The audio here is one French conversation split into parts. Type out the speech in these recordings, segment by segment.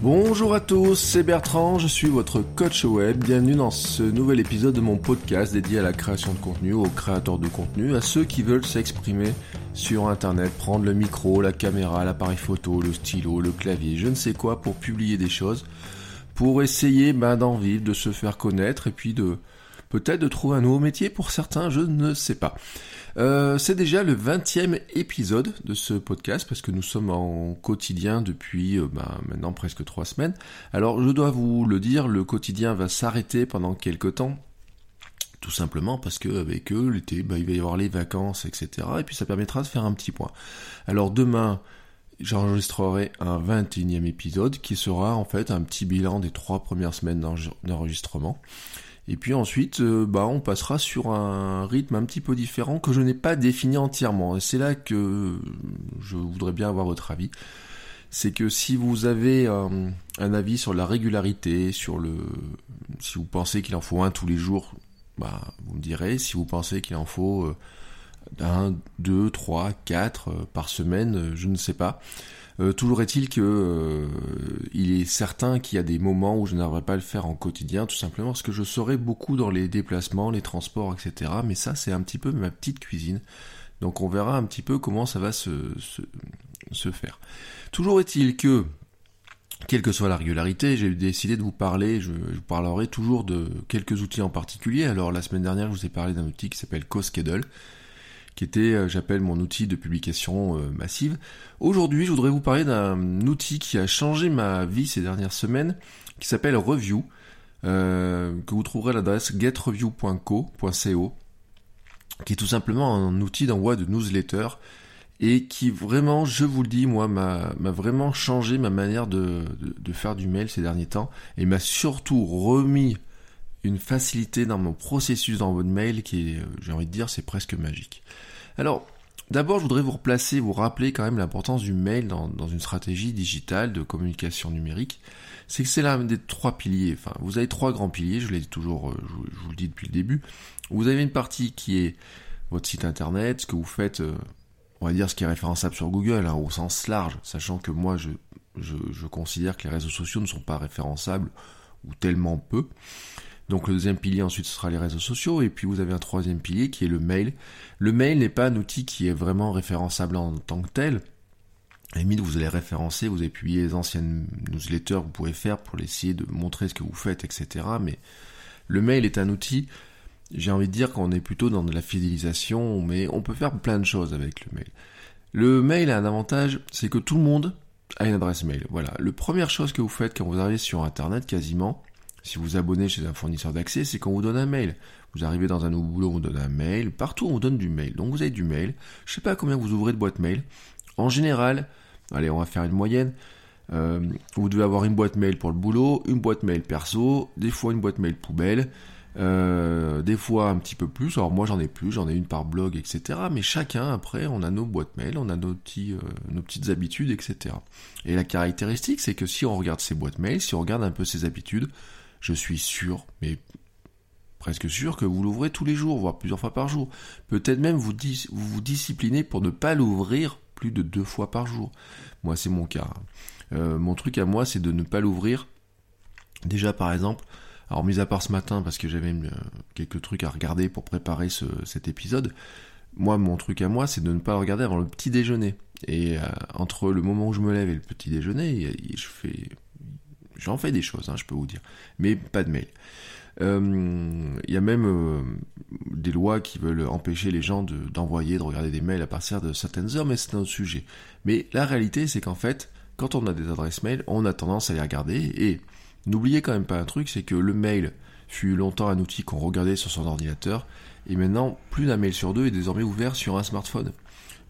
Bonjour à tous, c'est Bertrand, je suis votre coach web. Bienvenue dans ce nouvel épisode de mon podcast dédié à la création de contenu, aux créateurs de contenu, à ceux qui veulent s'exprimer sur internet, prendre le micro, la caméra, l'appareil photo, le stylo, le clavier, je ne sais quoi pour publier des choses, pour essayer ben, d'en vivre, de se faire connaître et puis de peut-être de trouver un nouveau métier pour certains, je ne sais pas. Euh, c'est déjà le 20e épisode de ce podcast parce que nous sommes en quotidien depuis euh, ben, maintenant presque trois semaines. Alors je dois vous le dire, le quotidien va s'arrêter pendant quelques temps. Tout simplement parce que avec eux, l'été, ben, il va y avoir les vacances, etc. Et puis ça permettra de faire un petit point. Alors demain, j'enregistrerai un 21e épisode qui sera en fait un petit bilan des trois premières semaines d'enregistrement. Et puis ensuite, euh, bah, on passera sur un rythme un petit peu différent que je n'ai pas défini entièrement. Et c'est là que je voudrais bien avoir votre avis. C'est que si vous avez un, avis sur la régularité, sur le, si vous pensez qu'il en faut un tous les jours, bah, vous me direz. Si vous pensez qu'il en faut euh, un, deux, trois, quatre euh, par semaine, je ne sais pas. Euh, toujours est-il que euh, il est certain qu'il y a des moments où je n'arriverai pas à le faire en quotidien, tout simplement parce que je serai beaucoup dans les déplacements, les transports, etc. Mais ça, c'est un petit peu ma petite cuisine. Donc on verra un petit peu comment ça va se, faire. Toujours est-il que, quelle que soit la régularité, j'ai décidé de vous parler, je, je, vous parlerai toujours de quelques outils en particulier. Alors la semaine dernière, je vous ai parlé d'un outil qui s'appelle CoSchedule qui était, euh, j'appelle mon outil de publication euh, massive. Aujourd'hui, je voudrais vous parler d'un outil qui a changé ma vie ces dernières semaines, qui s'appelle Review, euh, que vous trouverez à l'adresse getreview.co, qui est tout simplement un outil d'envoi de newsletter et qui vraiment, je vous le dis, moi, m'a vraiment changé ma manière de, de, faire du mail ces derniers temps et m'a surtout remis une facilité dans mon processus d'envoi de mail qui est, j'ai envie de dire, c'est presque magique. Alors, d'abord, je voudrais vous replacer, vous rappeler quand même l'importance du mail dans, une stratégie digitale de communication numérique. C'est que c'est l'un des trois piliers. Enfin, vous avez trois grands piliers, je l'ai toujours, euh, je, vous le dis depuis le début. Vous avez une partie qui est votre site internet, ce que vous faites, euh, on va dire ce qui est référençable sur Google, hein, au sens large, sachant que moi, je, je considère que les réseaux sociaux ne sont pas référençables, ou tellement peu. Donc le deuxième pilier ensuite ce sera les réseaux sociaux et puis vous avez un troisième pilier qui est le mail. Le mail n'est pas un outil qui est vraiment référençable en tant que tel. À limite, vous allez référencer, vous publié les anciennes newsletters que vous pouvez faire pour essayer de montrer ce que vous faites, etc. Mais le mail est un outil, j'ai envie de dire qu'on est plutôt dans de la fidélisation, mais on peut faire plein de choses avec le mail. Le mail a un avantage, c'est que tout le monde a une adresse mail. Voilà. La première chose que vous faites quand vous arrivez sur Internet, quasiment, si vous abonnez chez un fournisseur d'accès, c'est qu'on vous donne un mail. Vous arrivez dans un nouveau boulot, on vous donne un mail. Partout, on vous donne du mail. Donc vous avez du mail. Je sais pas combien vous ouvrez de boîtes mail. En général, allez, on va faire une moyenne. Euh, vous devez avoir une boîte mail pour le boulot, une boîte mail perso, des fois une boîte mail poubelle, euh, des fois un petit peu plus. Alors moi j'en ai plus, j'en ai une par blog, etc. Mais chacun après, on a nos boîtes mail, on a nos, petits, euh, nos petites habitudes, etc. Et la caractéristique, c'est que si on regarde ces boîtes mail, si on regarde un peu ses habitudes, je suis sûr, mais presque sûr que vous l'ouvrez tous les jours, voire plusieurs fois par jour. Peut-être même vous, vous disciplinez pour ne pas l'ouvrir plus de deux fois par jour. Moi, c'est mon cas. Euh, mon truc à moi, c'est de ne pas l'ouvrir. Déjà, par exemple, alors mis à part ce matin, parce que j'avais euh, quelques trucs à regarder pour préparer cet épisode, moi, mon truc à moi, c'est de ne pas le regarder avant le petit déjeuner. Et euh, entre le moment où je me lève et le petit déjeuner, je fais J'en fais des choses, hein, je peux vous dire, mais pas de mail. Euh, il y a même euh, des lois qui veulent empêcher les gens d'envoyer, de, regarder des mails à partir de certaines heures, mais c'est un autre sujet. Mais la réalité, c'est qu'en fait, quand on a des adresses mail, on a tendance à les regarder. Et n'oubliez quand même pas un truc, c'est que le mail fut longtemps un outil qu'on regardait sur son ordinateur, et maintenant, plus d'un mail sur deux est désormais ouvert sur un smartphone.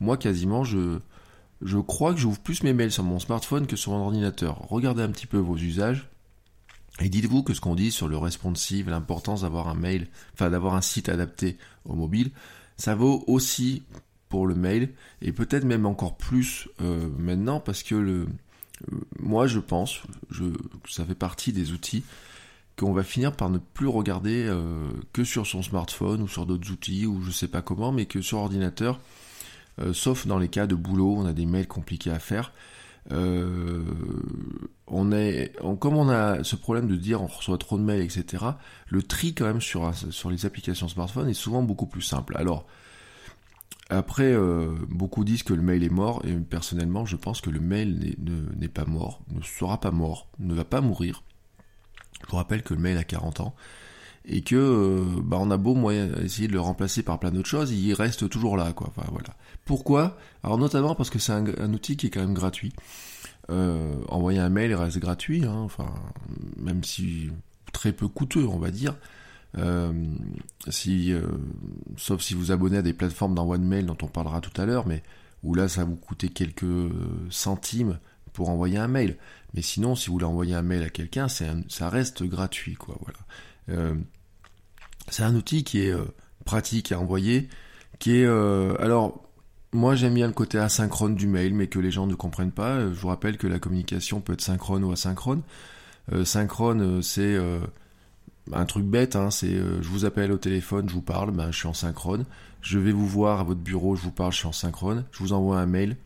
Moi, quasiment, je, je crois que j'ouvre plus mes mails sur mon smartphone que sur mon ordinateur. Regardez un petit peu vos usages. Et dites-vous que ce qu'on dit sur le responsive, l'importance d'avoir un mail, enfin d'avoir un site adapté au mobile, ça vaut aussi pour le mail et peut-être même encore plus euh, maintenant parce que le, euh, moi je pense, je, ça fait partie des outils qu'on va finir par ne plus regarder euh, que sur son smartphone ou sur d'autres outils ou je sais pas comment, mais que sur ordinateur, sauf dans les cas de boulot, on a des mails compliqués à faire. est, comme on a ce problème de dire on reçoit trop de mails, etc. Le tri quand même sur sur les applications smartphone est souvent beaucoup plus simple. Alors après, euh, beaucoup disent que le mail est mort, et personnellement, je pense que le mail n'est pas mort, ne sera pas mort, ne va pas mourir. Je vous rappelle que le mail a 40 ans, et que euh, bah, on a beau moyen essayer de le remplacer par plein d'autres choses, il reste toujours là, quoi. Pourquoi? Alors notamment parce que c'est un, outil qui est quand même gratuit. Euh, envoyer un mail reste gratuit, hein, enfin, même si très peu coûteux, on va dire. Euh, si, sauf si vous abonnez à des plateformes d'envoi de mail dont on parlera tout à l'heure, mais où là ça vous coûter quelques centimes pour envoyer un mail. Mais sinon, si vous voulez envoyer un mail à quelqu'un, ça reste gratuit, quoi. Voilà. Euh, c'est un outil qui est pratique à envoyer, qui est alors moi j'aime bien le côté asynchrone du mail, mais que les gens ne comprennent pas. Je vous rappelle que la communication peut être synchrone ou asynchrone. synchrone, c'est un truc bête, hein, c'est euh, je vous appelle au téléphone, je vous parle, ben, je suis en synchrone. Je vais vous voir à votre bureau, je vous parle, je suis en synchrone. Je vous envoie un mail,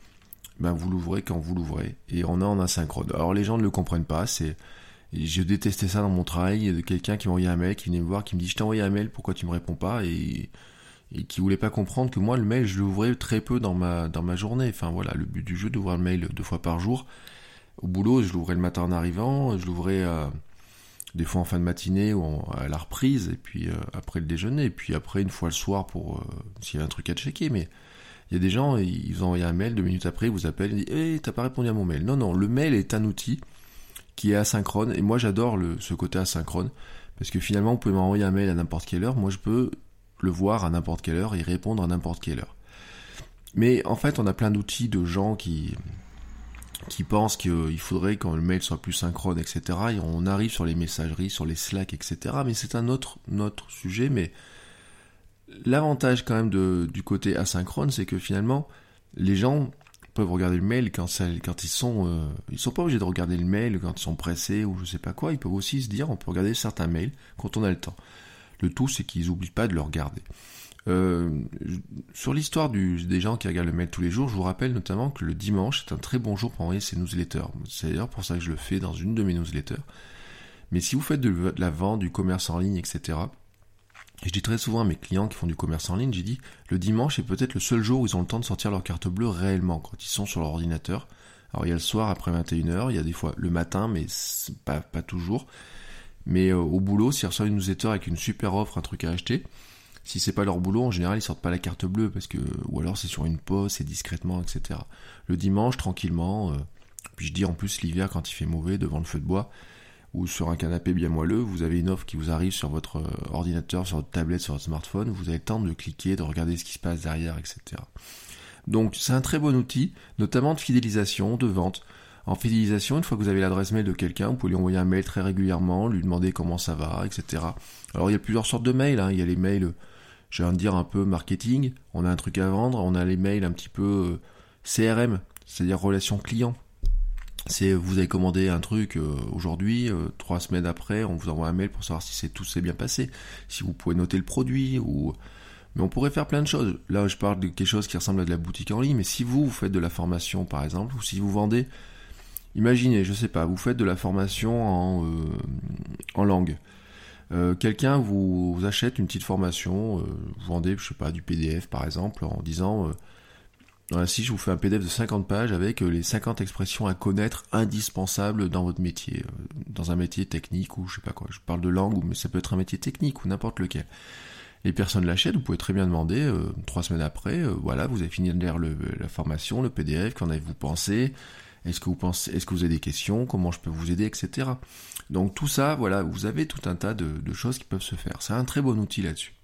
ben, vous l'ouvrez quand vous l'ouvrez. Et on est en asynchrone. Alors les gens ne le comprennent pas, c'est. Je détestais ça dans mon travail, a quelqu'un qui m'a envoyé un mail, qui venait me voir, qui me dit je t'ai envoyé un mail, pourquoi tu me réponds pas? Et, qui voulait pas comprendre que moi le mail je l'ouvrais très peu dans ma journée. Enfin voilà, le but du jeu d'ouvrir le mail deux fois par jour. Au boulot, je l'ouvrais le matin en arrivant, je l'ouvrais à des fois en fin de matinée ou à la reprise, et puis euh, après le déjeuner, et puis après une fois le soir pour euh, s'il y a un truc à checker. Mais il y a des gens, ils vous envoient un mail, deux minutes après, ils vous appellent, ils disent Hé, t'as pas répondu à mon mail. Non, non, le mail est un outil qui est asynchrone, et moi j'adore ce côté asynchrone, parce que finalement, vous pouvez m'envoyer un mail à n'importe quelle heure, moi je peux le voir à n'importe quelle heure et répondre à n'importe quelle heure. Mais en fait, on a plein d'outils de gens qui, qui pensent qu'il faudrait quand le mail soit plus synchrone, etc. Et on arrive sur les messageries, sur les Slack, etc. Mais c'est un autre, sujet. Mais l'avantage quand même du côté asynchrone, c'est que finalement, les gens peuvent regarder le mail quand, ils sont... Euh, ils sont pas obligés de regarder le mail quand ils sont pressés ou je sais pas quoi. Ils peuvent aussi se dire, on peut regarder certains mails quand on a le temps. Le tout, c'est qu'ils n'oublient pas de le regarder. Euh, sur l'histoire des gens qui regardent le mail tous les jours, je vous rappelle notamment que le dimanche est un très bon jour pour envoyer ses newsletters. C'est d'ailleurs pour ça que je le fais dans une de mes newsletters. Mais si vous faites de, la vente, du commerce en ligne, etc., je dis très souvent à mes clients qui font du commerce en ligne, j'ai dit, le dimanche est peut-être le seul jour où ils ont le temps de sortir leur carte bleue réellement, quand ils sont sur leur ordinateur. Alors il y a le soir après 21h, il y a des fois le matin, mais pas, pas toujours. Mais euh, au boulot, s'ils reçoivent une newsletter avec une super offre, un truc à acheter, si c'est pas leur boulot, en général, ils sortent pas la carte bleue parce que, ou alors c'est sur une pause, c'est discrètement, etc. Le dimanche, tranquillement, euh, puis je dis en plus l'hiver quand il fait mauvais devant le feu de bois ou sur un canapé bien moelleux, vous avez une offre qui vous arrive sur votre euh, ordinateur, sur votre tablette, sur votre smartphone, vous avez le temps de cliquer, de regarder ce qui se passe derrière, etc. Donc c'est un très bon outil, notamment de fidélisation, de vente. En fidélisation, une fois que vous avez l'adresse mail de quelqu'un, vous pouvez lui envoyer un mail très régulièrement, lui demander comment ça va, etc. Alors il y a plusieurs sortes de mails, hein. il y a les mails j'ai envie de dire un peu marketing, on a un truc à vendre, on a les mails un petit peu euh, CRM, c'est-à-dire relation client. C'est vous avez commandé un truc euh, aujourd'hui, euh, trois semaines après, on vous envoie un mail pour savoir si c'est tout s'est bien passé, si vous pouvez noter le produit ou mais on pourrait faire plein de choses. Là, je parle de quelque chose qui ressemble à de la boutique en ligne, mais si vous, vous faites de la formation par exemple, ou si vous vendez, imaginez, je sais pas, vous faites de la formation en, en langue. Euh, quelqu'un vous, achète une petite formation, euh, vous vendez, je sais pas, du PDF par exemple, en disant euh, si je vous fais un PDF de 50 pages avec les 50 expressions à connaître indispensables dans votre métier, dans un métier technique ou je sais pas quoi, je parle de langue, mais ça peut être un métier technique ou n'importe lequel. Les personnes l'achètent, vous pouvez très bien demander, trois semaines après, voilà, vous avez fini de lire la formation, le PDF, qu'en avez-vous pensé? Est-ce que vous pensez, est-ce que vous avez des questions? Comment je peux vous aider, etc. Donc tout ça, voilà, vous avez tout un tas de, choses qui peuvent se faire. C'est un très bon outil là-dessus.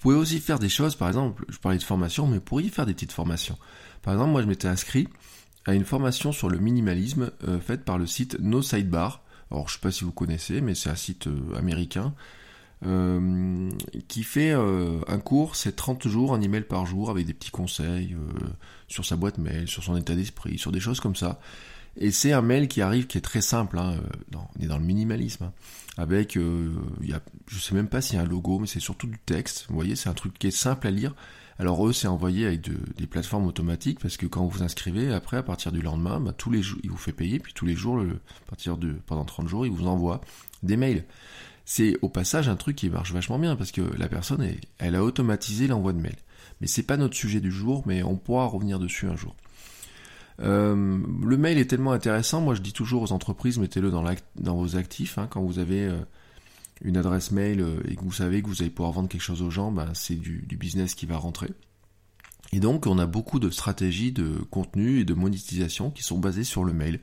Pouvez aussi faire des choses, par exemple, je parlais de formation, mais vous pourriez faire des petites formations. Par exemple, moi je m'étais inscrit à une formation sur le minimalisme euh, faite par le site No Sidebar. Alors je sais pas si vous connaissez, mais c'est un site euh, américain euh, qui fait un cours, c'est 30 jours, un email par jour avec des petits conseils sur sa boîte mail, sur son état d'esprit, sur des choses comme ça. Et c'est un mail qui arrive qui est très simple, hein, on est dans le minimalisme, hein, avec, y a, je sais même pas s'il y a un logo, mais c'est surtout du texte, vous voyez, c'est un truc qui est simple à lire, alors eux, c'est envoyé avec des plateformes automatiques parce que quand vous vous inscrivez, après, à partir du lendemain, bah, il vous fait payer, puis tous les jours, pendant 30 jours, il vous envoie des mails. C'est au passage un truc qui marche vachement bien parce que la personne, elle, a automatisé l'envoi de mails. Mais c'est pas notre sujet du jour, mais on pourra revenir dessus un jour. Euh, le mail est tellement intéressant, moi je dis toujours aux entreprises, mettez-le dans, vos actifs, hein, quand vous avez euh, une adresse mail euh, et que vous savez que vous allez pouvoir vendre quelque chose aux gens, ben, c'est du, business qui va rentrer. Et donc on a beaucoup de stratégies de contenu et de monétisation qui sont basées sur le mail.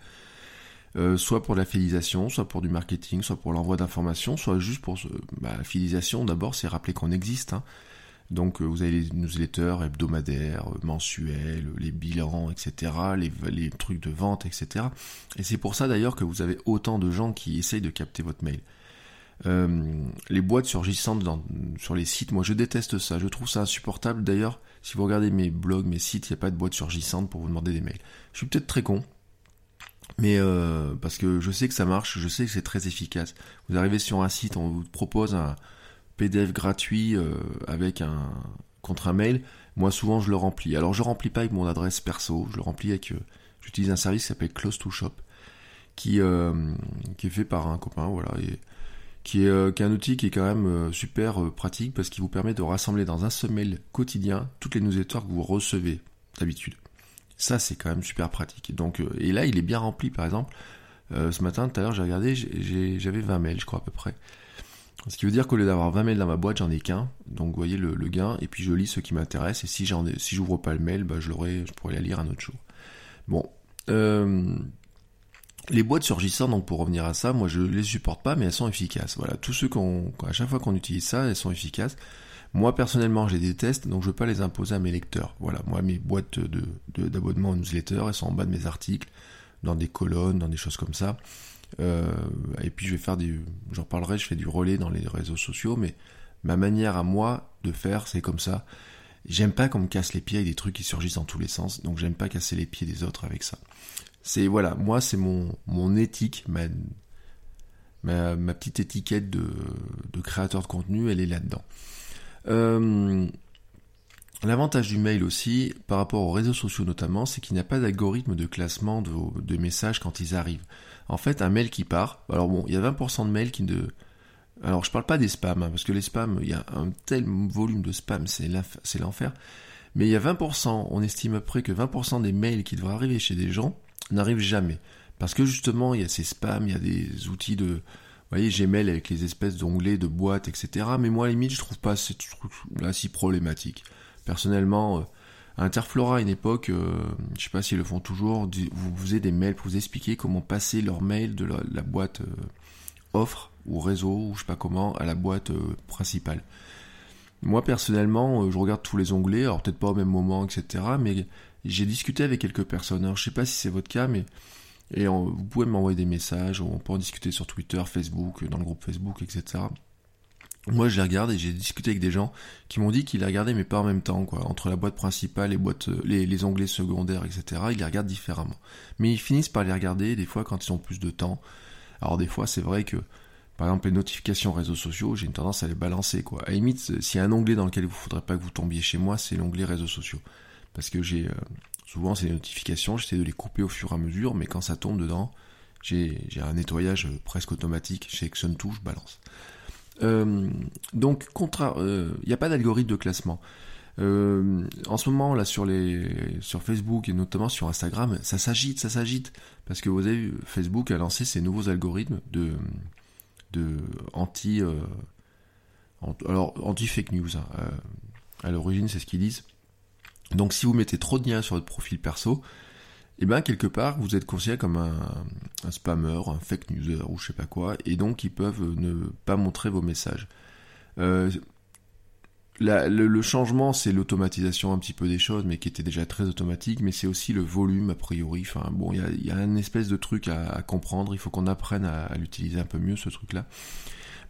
Soit pour la fidélisation, soit pour du marketing, soit pour l'envoi d'informations, soit juste pour bah, la fidélisation. D'abord, c'est rappeler qu'on existe. Hein. Donc euh, vous avez les newsletters hebdomadaires, mensuels, les bilans, etc., les, trucs de vente, etc. Et c'est pour ça d'ailleurs que vous avez autant de gens qui essayent de capter votre mail. Euh, les boîtes surgissantes sur les sites, moi je déteste ça, je trouve ça insupportable. D'ailleurs, si vous regardez mes blogs, mes sites, il n'y a pas de boîte surgissante pour vous demander des mails. Je suis peut-être très con, mais euh, parce que je sais que ça marche, je sais que c'est très efficace. Vous arrivez sur un site, on vous propose un PDF gratuit euh, avec un contre un mail. Moi souvent je le remplis. Alors je remplis pas avec mon adresse perso, je le remplis avec. J'utilise un service qui s'appelle Close to Shop, qui qui est fait par un copain, voilà. Et, qui est, euh, un outil qui est quand même euh, super euh, pratique parce qu'il vous permet de rassembler dans un seul mail quotidien toutes les newsletters que vous recevez d'habitude. Ça, c'est quand même super pratique. Donc, et là, il est bien rempli, par exemple. ce matin, tout à l'heure, j'ai regardé, j'avais 20 mails, je crois, à peu près. Ce qui veut dire qu'au lieu d'avoir 20 mails dans ma boîte, j'en ai qu'un. Donc, vous voyez le, gain. Et puis, je lis ce qui m'intéresse. Et si j'en si j'ouvre pas le mail, bah, je je pourrais la lire un autre jour. Bon. Euh, les boîtes surgissantes, donc pour revenir à ça, moi je les supporte pas, mais elles sont efficaces. Voilà, tous ceux qu'on, à chaque fois qu'on utilise ça, elles sont efficaces. Moi personnellement, je les déteste, donc je veux pas les imposer à mes lecteurs. Voilà, moi mes boîtes de, d'abonnement aux newsletters, elles sont en bas de mes articles, dans des colonnes, dans des choses comme ça. Euh, et puis je vais faire des, j'en parlerai, je fais du relais dans les réseaux sociaux, mais ma manière à moi de faire, c'est comme ça. J'aime pas qu'on me casse les pieds avec des trucs qui surgissent dans tous les sens, donc j'aime pas casser les pieds des autres avec ça. C'est voilà, moi c'est mon, mon éthique, ma, ma, petite étiquette de, de, créateur de contenu, elle est là-dedans. Euh, l'avantage du mail aussi, par rapport aux réseaux sociaux notamment, c'est qu'il n'y a pas d'algorithme de classement de, messages quand ils arrivent. En fait, un mail qui part, alors bon, il y a 20% de mails qui ne... Alors je parle pas des spams, hein, parce que les spams, il y a un tel volume de spam, c'est l'enfer. Mais il y a 20%, on estime à peu près que 20% des mails qui devraient arriver chez des gens n'arrive jamais. Parce que justement, il y a ces spams, il y a des outils de... Vous voyez, Gmail avec les espèces d'onglets, de boîtes, etc. Mais moi, à la limite, je trouve pas ce truc-là si problématique. Personnellement, euh, Interflora, à une époque, euh, je sais pas s'ils le font toujours, vous faisiez des mails pour vous expliquer comment passer leur mail de la, boîte euh, offre ou réseau ou je sais pas comment à la boîte principale. Moi personnellement, je regarde tous les onglets, alors peut-être pas au même moment, etc. Mais j'ai discuté avec quelques personnes. Alors, je sais pas si c'est votre cas, mais vous pouvez m'envoyer des messages, on peut en discuter sur Twitter, Facebook, dans le groupe Facebook, etc. Moi, je les regarde et j'ai discuté avec des gens qui m'ont dit qu'ils les regardaient, mais pas en même temps, quoi. Entre la boîte principale, les boîtes, les, les onglets secondaires, etc. Ils les regardent différemment. Mais ils finissent par les regarder, des fois, quand ils ont plus de temps. Alors, des fois, c'est vrai que, par exemple, les notifications réseaux sociaux, j'ai une tendance à les balancer, quoi. À limite, s'il y a un onglet dans lequel il ne faudrait pas que vous tombiez chez moi, c'est l'onglet réseaux sociaux parce que j'ai euh, souvent ces notifications, j'essaie de les couper au fur et à mesure, mais quand ça tombe dedans, j'ai un nettoyage euh, presque automatique, chez Exxon touche, balance. Euh, donc, il n'y a pas d'algorithme de classement. en ce moment, là, sur les, sur Facebook et notamment sur Instagram, ça s'agite, ça s'agite, parce que vous avez vu, Facebook a lancé ses nouveaux algorithmes de, de anti, alors anti fake news. Hein. à l'origine, c'est ce qu'ils disent. Donc si vous mettez trop de liens sur votre profil perso, et eh bien quelque part vous êtes considéré comme un, spammer, un fake newser ou je sais pas quoi, et donc ils peuvent ne pas montrer vos messages. Euh, le, changement, c'est l'automatisation un petit peu des choses, mais qui était déjà très automatique, mais c'est aussi le volume a priori. Enfin bon, il y a, y a, un espèce de truc à, comprendre. Il faut qu'on apprenne à, l'utiliser un peu mieux ce truc-là.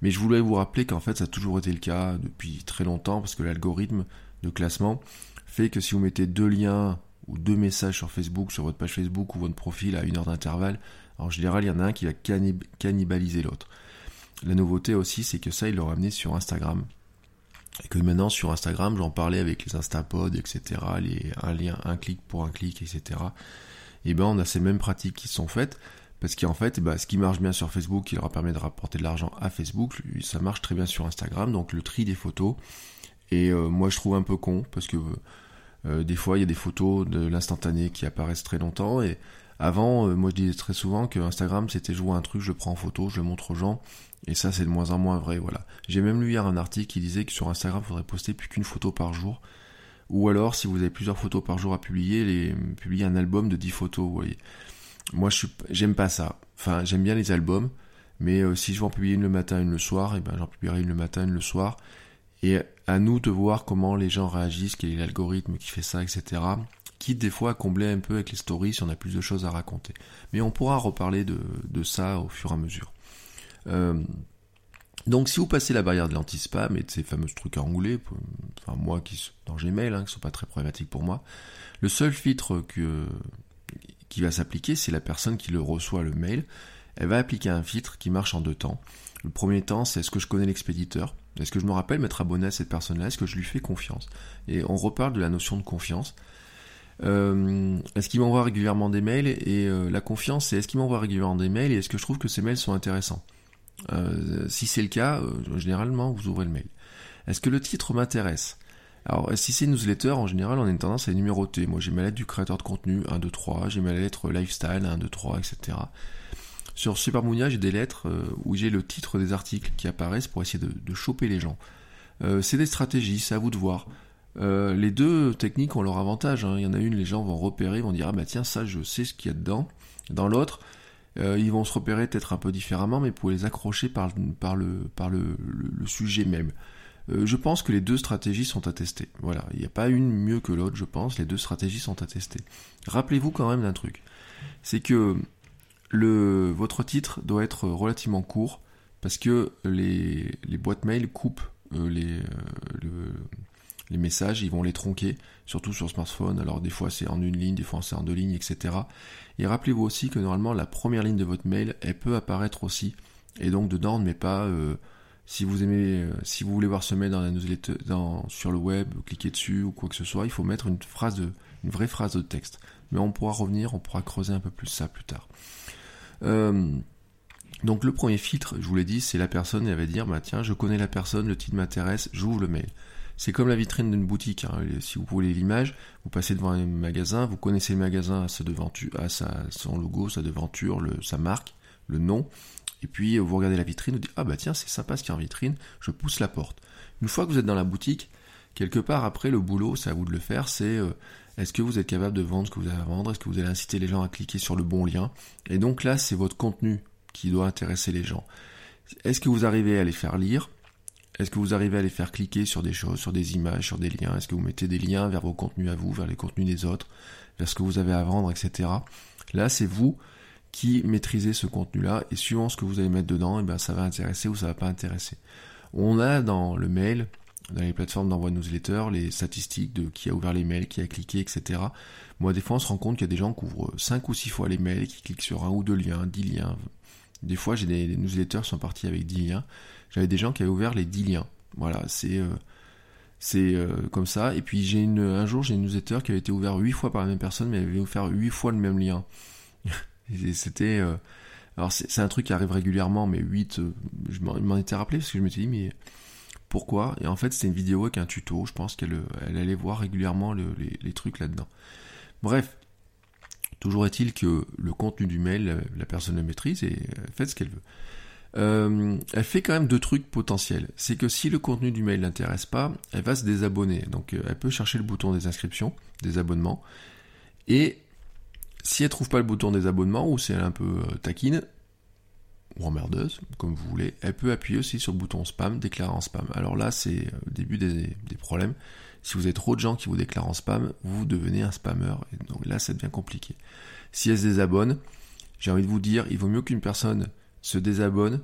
Mais je voulais vous rappeler qu'en fait, ça a toujours été le cas depuis très longtemps, parce que l'algorithme de classement fait que si vous mettez deux liens ou deux messages sur Facebook, sur votre page Facebook ou votre profil à une heure d'intervalle, en général, il y en a un qui va cannibaliser l'autre. La nouveauté aussi, c'est que ça, il l'a ramené sur Instagram. Et que maintenant, sur Instagram, j'en parlais avec les Instapods, etc., les, un lien, un clic pour un clic, etc. Et ben, on a ces mêmes pratiques qui sont faites. Parce qu'en fait, bah, ce qui marche bien sur Facebook, qui leur permet de rapporter de l'argent à Facebook, ça marche très bien sur Instagram. Donc le tri des photos. Et euh, moi, je trouve un peu con parce que des fois, il y a des photos de l'instantané qui apparaissent très longtemps. Et avant, euh, moi, je disais très souvent que Instagram, c'était jouer un truc, je prends en photo, je le montre aux gens. Et ça, c'est de moins en moins vrai, voilà. J'ai même lu hier un article qui disait que sur Instagram, il faudrait poster plus qu'une photo par jour. Ou alors, si vous avez plusieurs photos par jour à publier, les, publier un album de 10 photos, vous. Moi, je j'aime pas ça. Enfin, j'aime bien les albums, mais euh, si je vais en publier une le matin, une le soir, et eh ben j'en publierai une le matin, une le soir. Et à nous de voir comment les gens réagissent, quel est l'algorithme qui fait ça, etc. Quitte des fois à combler un peu avec les stories si on a plus de choses à raconter. Mais on pourra reparler de, de ça au fur et à mesure. Euh, donc si vous passez la barrière de l'anti-spam et de ces fameux trucs à enrouler, enfin moi qui dans Gmail, hein, qui sont pas très problématiques pour moi, le seul filtre qui va s'appliquer, c'est la personne qui le reçoit le mail. Elle va appliquer un filtre qui marche en deux temps. Le premier temps, c'est est-ce que je connais l'expéditeur? Est-ce que je me rappelle m'être abonné à cette personne-là? Est-ce que je lui fais confiance? Et on reparle de la notion de confiance. Euh, est-ce qu'il m'envoie régulièrement des mails? Et euh, la confiance, c'est est-ce qu'il m'envoie régulièrement des mails? Et est-ce que je trouve que ces mails sont intéressants? Euh, Si c'est le cas, généralement, vous ouvrez le mail. Est-ce que le titre m'intéresse? Alors, si c'est une newsletter, en général, on a une tendance à les numéroter. Moi, j'ai ma lettre du créateur de contenu, 1, 2, 3, j'ai ma lettre lifestyle, 1, 2, 3, etc. Sur Supermounia, j'ai des lettres où j'ai le titre des articles qui apparaissent pour essayer de, de choper les gens. c'est des stratégies, c'est à vous de voir. Euh, les deux techniques ont leur avantage. Hein. Il y en a une, les gens vont repérer, vont dire ah bah tiens ça je sais ce qu'il y a dedans. Dans l'autre, euh, ils vont se repérer peut-être un peu différemment, mais pour les accrocher par, le, sujet même. Euh, je pense que les deux stratégies sont à tester. Voilà, il n'y a pas une mieux que l'autre, je pense. Les deux stratégies sont à tester. Rappelez-vous quand même d'un truc, c'est que le, votre titre doit être relativement court parce que les, les boîtes mail coupent les, le, les messages, ils vont les tronquer, surtout sur smartphone. Alors des fois c'est en une ligne, des fois c'est en deux lignes, etc. Et rappelez-vous aussi que normalement la première ligne de votre mail, elle peut apparaître aussi. Et donc dedans, met pas euh, si vous aimez, euh, si vous voulez voir ce mail dans la newsletter, dans, sur le web, cliquez dessus ou quoi que ce soit, il faut mettre une phrase de, une vraie phrase de texte. Mais on pourra revenir, on pourra creuser un peu plus ça plus tard. Euh, donc le premier filtre, je vous l'ai dit, c'est la personne, elle va dire, bah tiens, je connais la personne, le titre m'intéresse, j'ouvre le mail. C'est comme la vitrine d'une boutique. Hein. Si vous voulez l'image, vous passez devant un magasin, vous connaissez le magasin à, sa sa, son logo, sa devanture, sa marque, le nom. Et puis vous regardez la vitrine, vous dites ah bah tiens c'est sympa ce qu'il y a en vitrine, je pousse la porte. Une fois que vous êtes dans la boutique, quelque part après le boulot, c'est à vous de le faire, c'est euh, est-ce que vous êtes capable de vendre ce que vous avez à vendre, est-ce que vous allez inciter les gens à cliquer sur le bon lien? Et donc là c'est votre contenu qui doit intéresser les gens. Est-ce que vous arrivez à les faire lire? Est-ce que vous arrivez à les faire cliquer sur des choses, sur des images, sur des liens? Est-ce que vous mettez des liens vers vos contenus à vous, vers les contenus des autres, vers ce que vous avez à vendre, etc. Là, c'est vous qui maîtrisez ce contenu-là, et suivant ce que vous allez mettre dedans, et eh ben, ça va intéresser ou ça va pas intéresser. On a dans le mail, dans les plateformes d'envoi de newsletters, les statistiques de qui a ouvert les mails, qui a cliqué, etc. Moi, des fois, on se rend compte qu'il y a des gens qui ouvrent 5 ou 6 fois les mails, qui cliquent sur un ou deux liens, 10 liens. Des fois, j'ai des, newsletters qui sont partis avec 10 liens j'avais des gens qui avaient ouvert les 10 liens. Voilà, c'est euh, c'est euh, comme ça. Et puis j'ai un jour j'ai une newsletter qui avait été ouvert 8 fois par la même personne, mais elle avait offert 8 fois le même lien. c'était euh, alors c'est un truc qui arrive régulièrement, mais 8, je m'en étais rappelé parce que je me suis dit mais pourquoi Et en fait c'était une vidéo avec un tuto. Je pense qu'elle elle allait voir régulièrement les, trucs là-dedans. Bref, toujours est-il que le contenu du mail, la personne le maîtrise et fait ce qu'elle veut. Euh, elle fait quand même deux trucs potentiels. C'est que si le contenu du mail l'intéresse pas, elle va se désabonner. Donc euh, elle peut chercher le bouton des inscriptions, des abonnements. Et si elle trouve pas le bouton des abonnements, ou si elle est un peu euh, taquine, ou emmerdeuse, comme vous voulez, elle peut appuyer aussi sur le bouton spam, déclarer en spam. Alors là, c'est le début des, problèmes. Si vous avez trop de gens qui vous déclarent en spam, vous devenez un spammer. Et donc là, ça devient compliqué. Si elle se désabonne, j'ai envie de vous dire, il vaut mieux qu'une personne se désabonne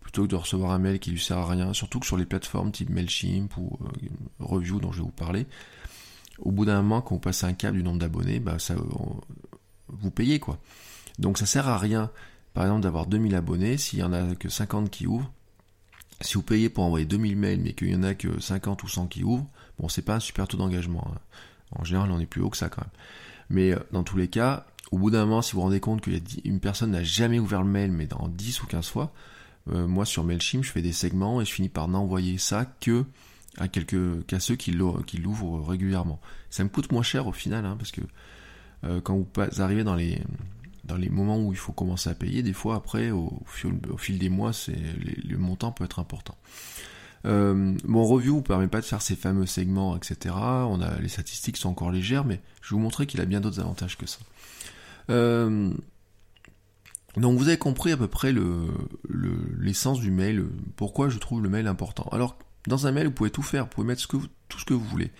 plutôt que de recevoir un mail qui lui sert à rien, surtout que sur les plateformes type Mailchimp ou euh, Review dont je vais vous parler. Au bout d'un moment, quand vous passez un cap du nombre d'abonnés, bah ça, vous payez quoi. Donc ça sert à rien par exemple d'avoir 2000 abonnés, s'il y en a que 50 qui ouvrent, si vous payez pour envoyer 2000 mails mais qu'il y en a que 50 ou 100 qui ouvrent, bon c'est pas un super taux d'engagement. Hein. En général on est plus haut que ça quand même. Mais euh, dans tous les cas, au bout d'un moment, si vous vous rendez compte qu'une personne n'a jamais ouvert le mail, mais dans 10 ou 15 fois, euh, moi sur MailChimp, je fais des segments et je finis par n'envoyer ça que à qu'à ceux qui l'ouvrent régulièrement. Ça me coûte moins cher au final, hein, parce que euh, quand vous arrivez dans les dans les moments où il faut commencer à payer, des fois après, au, fil, des mois, le montant peut être important. Euh, mon review vous permet pas de faire ces fameux segments, etc. On a les statistiques sont encore légères, mais je vais vous montrer qu'il a bien d'autres avantages que ça. Euh, donc vous avez compris à peu près l'essence du mail, pourquoi je trouve le mail important. Alors dans un mail vous pouvez tout faire, vous pouvez mettre tout ce que vous voulez.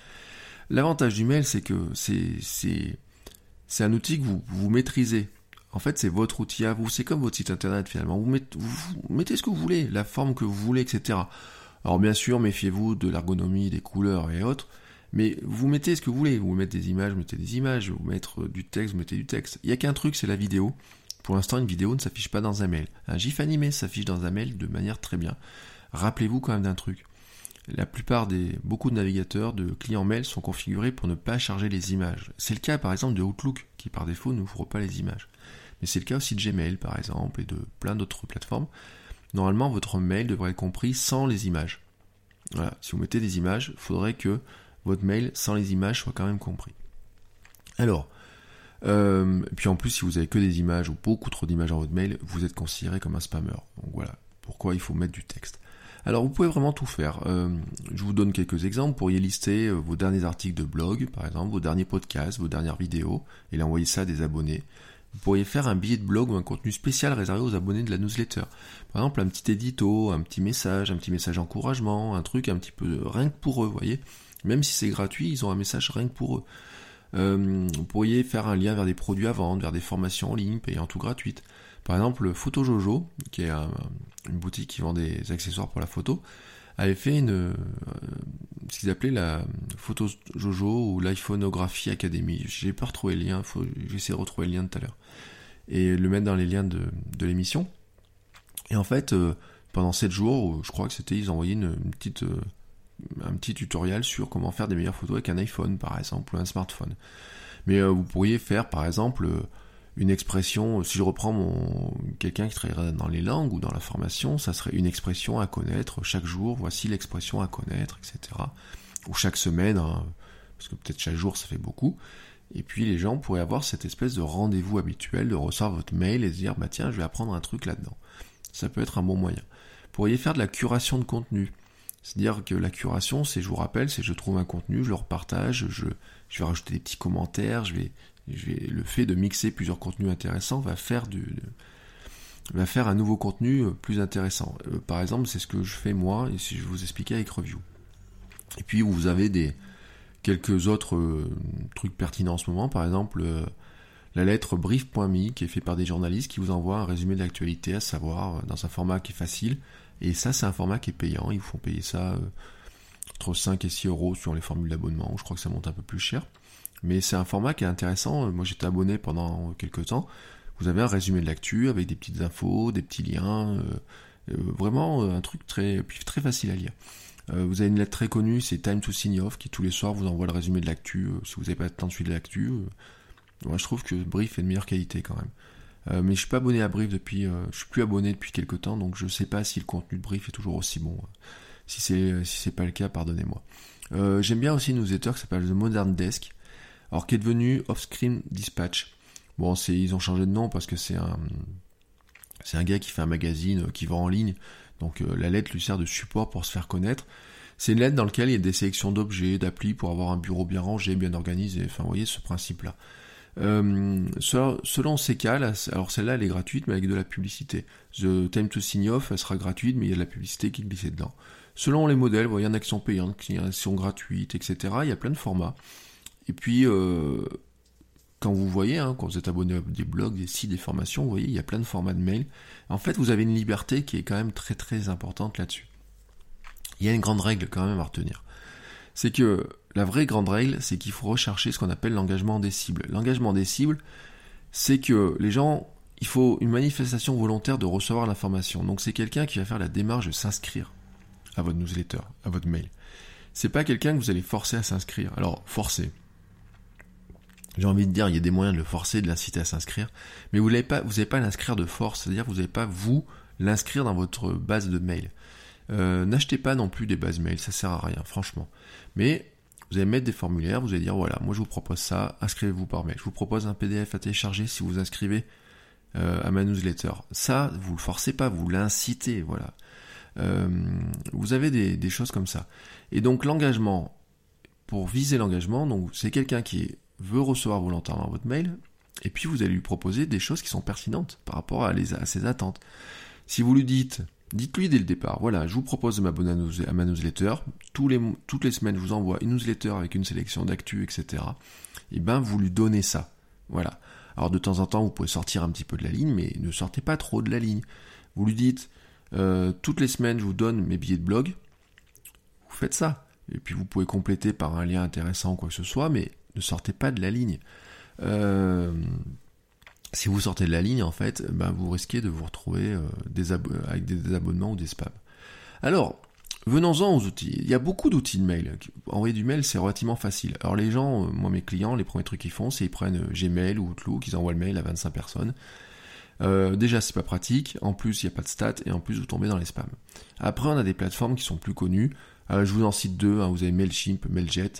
L'avantage du mail c'est que c'est un outil que vous, vous maîtrisez. En fait, c'est votre outil à vous. C'est comme votre site internet finalement. Vous mettez, ce que vous voulez, la forme que vous voulez, etc. Alors bien sûr, méfiez-vous de l'ergonomie, des couleurs et autres. Mais vous mettez ce que vous voulez. Vous mettez des images, vous mettez des images. Vous mettez du texte, vous mettez du texte. Il n'y a qu'un truc, c'est la vidéo. Pour l'instant, une vidéo ne s'affiche pas dans un mail. Un GIF animé s'affiche dans un mail de manière très bien. Rappelez-vous quand même d'un truc. La plupart des beaucoup de navigateurs de clients mail sont configurés pour ne pas charger les images. C'est le cas par exemple de Outlook qui par défaut n'ouvre pas les images. Mais c'est le cas aussi de Gmail par exemple et de plein d'autres plateformes. Normalement, votre mail devrait être compris sans les images. Voilà. Si vous mettez des images, il faudrait que votre mail sans les images soit quand même compris. Alors, euh, puis en plus, si vous avez que des images ou beaucoup trop d'images dans votre mail, vous êtes considéré comme un spammer. Donc voilà, pourquoi il faut mettre du texte. Alors vous pouvez vraiment tout faire. Euh, je vous donne quelques exemples. Vous pourriez lister euh, vos derniers articles de blog, par exemple, vos derniers podcasts, vos dernières vidéos, et l'envoyer ça à des abonnés. Vous pourriez faire un billet de blog ou un contenu spécial réservé aux abonnés de la newsletter. Par exemple, un petit édito, un petit message, un petit message d'encouragement, un truc un petit peu rien que pour eux, vous voyez. Même si c'est gratuit, ils ont un message rien que pour eux. Euh, vous pourriez faire un lien vers des produits à vendre, vers des formations en ligne payantes ou gratuites. Par exemple, Photo Jojo, qui est une boutique qui vend des accessoires pour la photo, avait fait une, euh, ce qu'ils appelaient la Photo Jojo ou l'iPhonographie Academy. J'ai pas retrouvé le lien, j'essaie de retrouver le lien tout à l'heure. Et le mettre dans les liens de, l'émission. Et en fait, euh, pendant 7 jours, je crois que c'était, ils envoyaient une, petite, euh, un petit tutoriel sur comment faire des meilleures photos avec un iPhone, par exemple, ou un smartphone. Mais vous pourriez faire, par exemple, une expression, si je reprends mon quelqu'un qui travaillerait dans les langues ou dans la formation, ça serait une expression à connaître chaque jour, voici l'expression à connaître, etc. Ou chaque semaine, hein, parce que peut-être chaque jour ça fait beaucoup. Et puis les gens pourraient avoir cette espèce de rendez-vous habituel de recevoir votre mail et se dire bah tiens je vais apprendre un truc là-dedans. Ça peut être un bon moyen. Vous pourriez faire de la curation de contenu. C'est-à-dire que la curation, c'est, je vous rappelle, c'est je trouve un contenu, je le repartage, je, je vais rajouter des petits commentaires, je vais le fait de mixer plusieurs contenus intéressants va faire du, va faire un nouveau contenu euh, plus intéressant. Euh, par exemple, c'est ce que je fais moi, et si je vous expliquais avec Review. Et puis vous avez des quelques autres euh, trucs pertinents en ce moment, par exemple la lettre brief.me qui est fait par des journalistes qui vous envoient un résumé de l'actualité à savoir dans un format qui est facile. Et ça, c'est un format qui est payant. Ils vous font payer ça entre 5 et 6 euros sur les formules d'abonnement. Je crois que ça monte un peu plus cher. Mais c'est un format qui est intéressant. Moi, j'étais abonné pendant quelques temps. Vous avez un résumé de l'actu avec des petites infos, des petits liens. Euh, euh, vraiment euh, un truc très, très facile à lire. vous avez une lettre très connue, c'est Time to Sign Off, qui tous les soirs vous envoie le résumé de l'actu. si vous n'avez pas le temps de suivre l'actu, moi je trouve que Brief est de meilleure qualité quand même. mais je suis pas abonné à Brief depuis, je suis plus abonné depuis quelques temps, donc je sais pas si le contenu de Brief est toujours aussi bon. Si c'est si c'est pas le cas, pardonnez-moi. J'aime bien aussi une newsletter qui s'appelle The Modern Desk, alors qui est devenu Offscreen Dispatch. Bon, c'est ils ont changé de nom parce que c'est un c'est un gars qui fait un magazine euh, qui vend en ligne. Donc euh, la lettre lui sert de support pour se faire connaître. C'est une lettre dans laquelle il y a des sélections d'objets, d'applis pour avoir un bureau bien rangé, bien organisé. Enfin, vous voyez ce principe-là. Euh, selon ces cas, alors celle-là elle est gratuite mais avec de la publicité. The Time to Sign Off elle sera gratuite mais il y a de la publicité qui glisse dedans. Selon les modèles, il y en a qui sont payantes, qui sont gratuites, etc. Il y a plein de formats. Et puis euh, quand vous voyez, hein, quand vous êtes abonné à des blogs, des sites, des formations, vous voyez, il y a plein de formats de mails. En fait, vous avez une liberté qui est quand même très très importante là-dessus. Il y a une grande règle quand même à retenir. C'est que la vraie grande règle, c'est qu'il faut rechercher ce qu'on appelle l'engagement des cibles. L'engagement des cibles, c'est que les gens, il faut une manifestation volontaire de recevoir l'information. Donc c'est quelqu'un qui va faire la démarche de s'inscrire à votre newsletter, à votre mail. C'est pas quelqu'un que vous allez forcer à s'inscrire. Alors, forcer j'ai envie de dire, il y a des moyens de le forcer, de l'inciter à s'inscrire, mais vous n'avez pas, vous n'avez pas l'inscrire de force, c'est-à-dire vous n'avez pas vous l'inscrire dans votre base de mail. Euh, n'achetez pas non plus des bases mail, ça sert à rien, franchement. Mais vous allez mettre des formulaires, vous allez dire voilà, moi je vous propose ça, inscrivez-vous par mail. Je vous propose un PDF à télécharger si vous inscrivez euh, à ma newsletter. Ça, vous le forcez pas, vous l'incitez, voilà. Euh, vous avez des, des choses comme ça. Et donc l'engagement, pour viser l'engagement, donc c'est quelqu'un qui est veut recevoir volontairement votre mail, et puis vous allez lui proposer des choses qui sont pertinentes par rapport à, ses attentes. Si vous lui dites, dites-lui dès le départ, voilà, je vous propose de m'abonner à, ma newsletter, toutes les semaines je vous envoie une newsletter avec une sélection d'actu, etc. Et ben vous lui donnez ça. Voilà. Alors de temps en temps vous pouvez sortir un petit peu de la ligne, mais ne sortez pas trop de la ligne. Vous lui dites, euh, toutes les semaines je vous donne mes billets de blog, vous faites ça. Et puis vous pouvez compléter par un lien intéressant ou quoi que ce soit, mais ne sortez pas de la ligne. Euh, si vous sortez de la ligne, en fait, ben, vous risquez de vous retrouver euh, avec des désabonnements ou des spams. Alors, venons-en aux outils. Il y a beaucoup d'outils de mail. Envoyer du mail, c'est relativement facile. Alors les gens, euh, moi mes clients, les premiers trucs qu'ils font, c'est ils prennent Gmail ou Outlook, ils envoient le mail à 25 personnes. déjà, c'est pas pratique. En plus, il n'y a pas de stats et en plus, vous tombez dans les spams. Après, on a des plateformes qui sont plus connues. je vous en cite deux. Hein. Vous avez Mailchimp, Mailjet.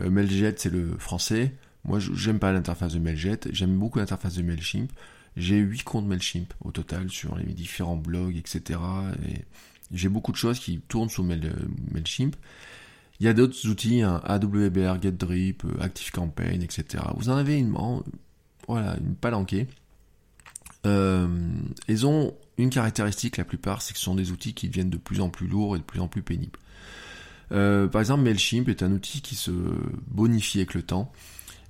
Euh, Mailjet, c'est le français. Moi, j'aime pas l'interface de Mailjet. J'aime beaucoup l'interface de Mailchimp. J'ai 8 comptes Mailchimp au total sur les différents blogs, etc. Et j'ai beaucoup de choses qui tournent sous euh, Mailchimp. Il y a d'autres outils, hein, AWBR, GetDrip, euh, ActiveCampaign, etc. Vous en avez une, voilà, une palanquée. ils ont une caractéristique, la plupart, c'est que ce sont des outils qui deviennent de plus en plus lourds et de plus en plus pénibles. Euh, par exemple, Mailchimp est un outil qui se bonifie avec le temps,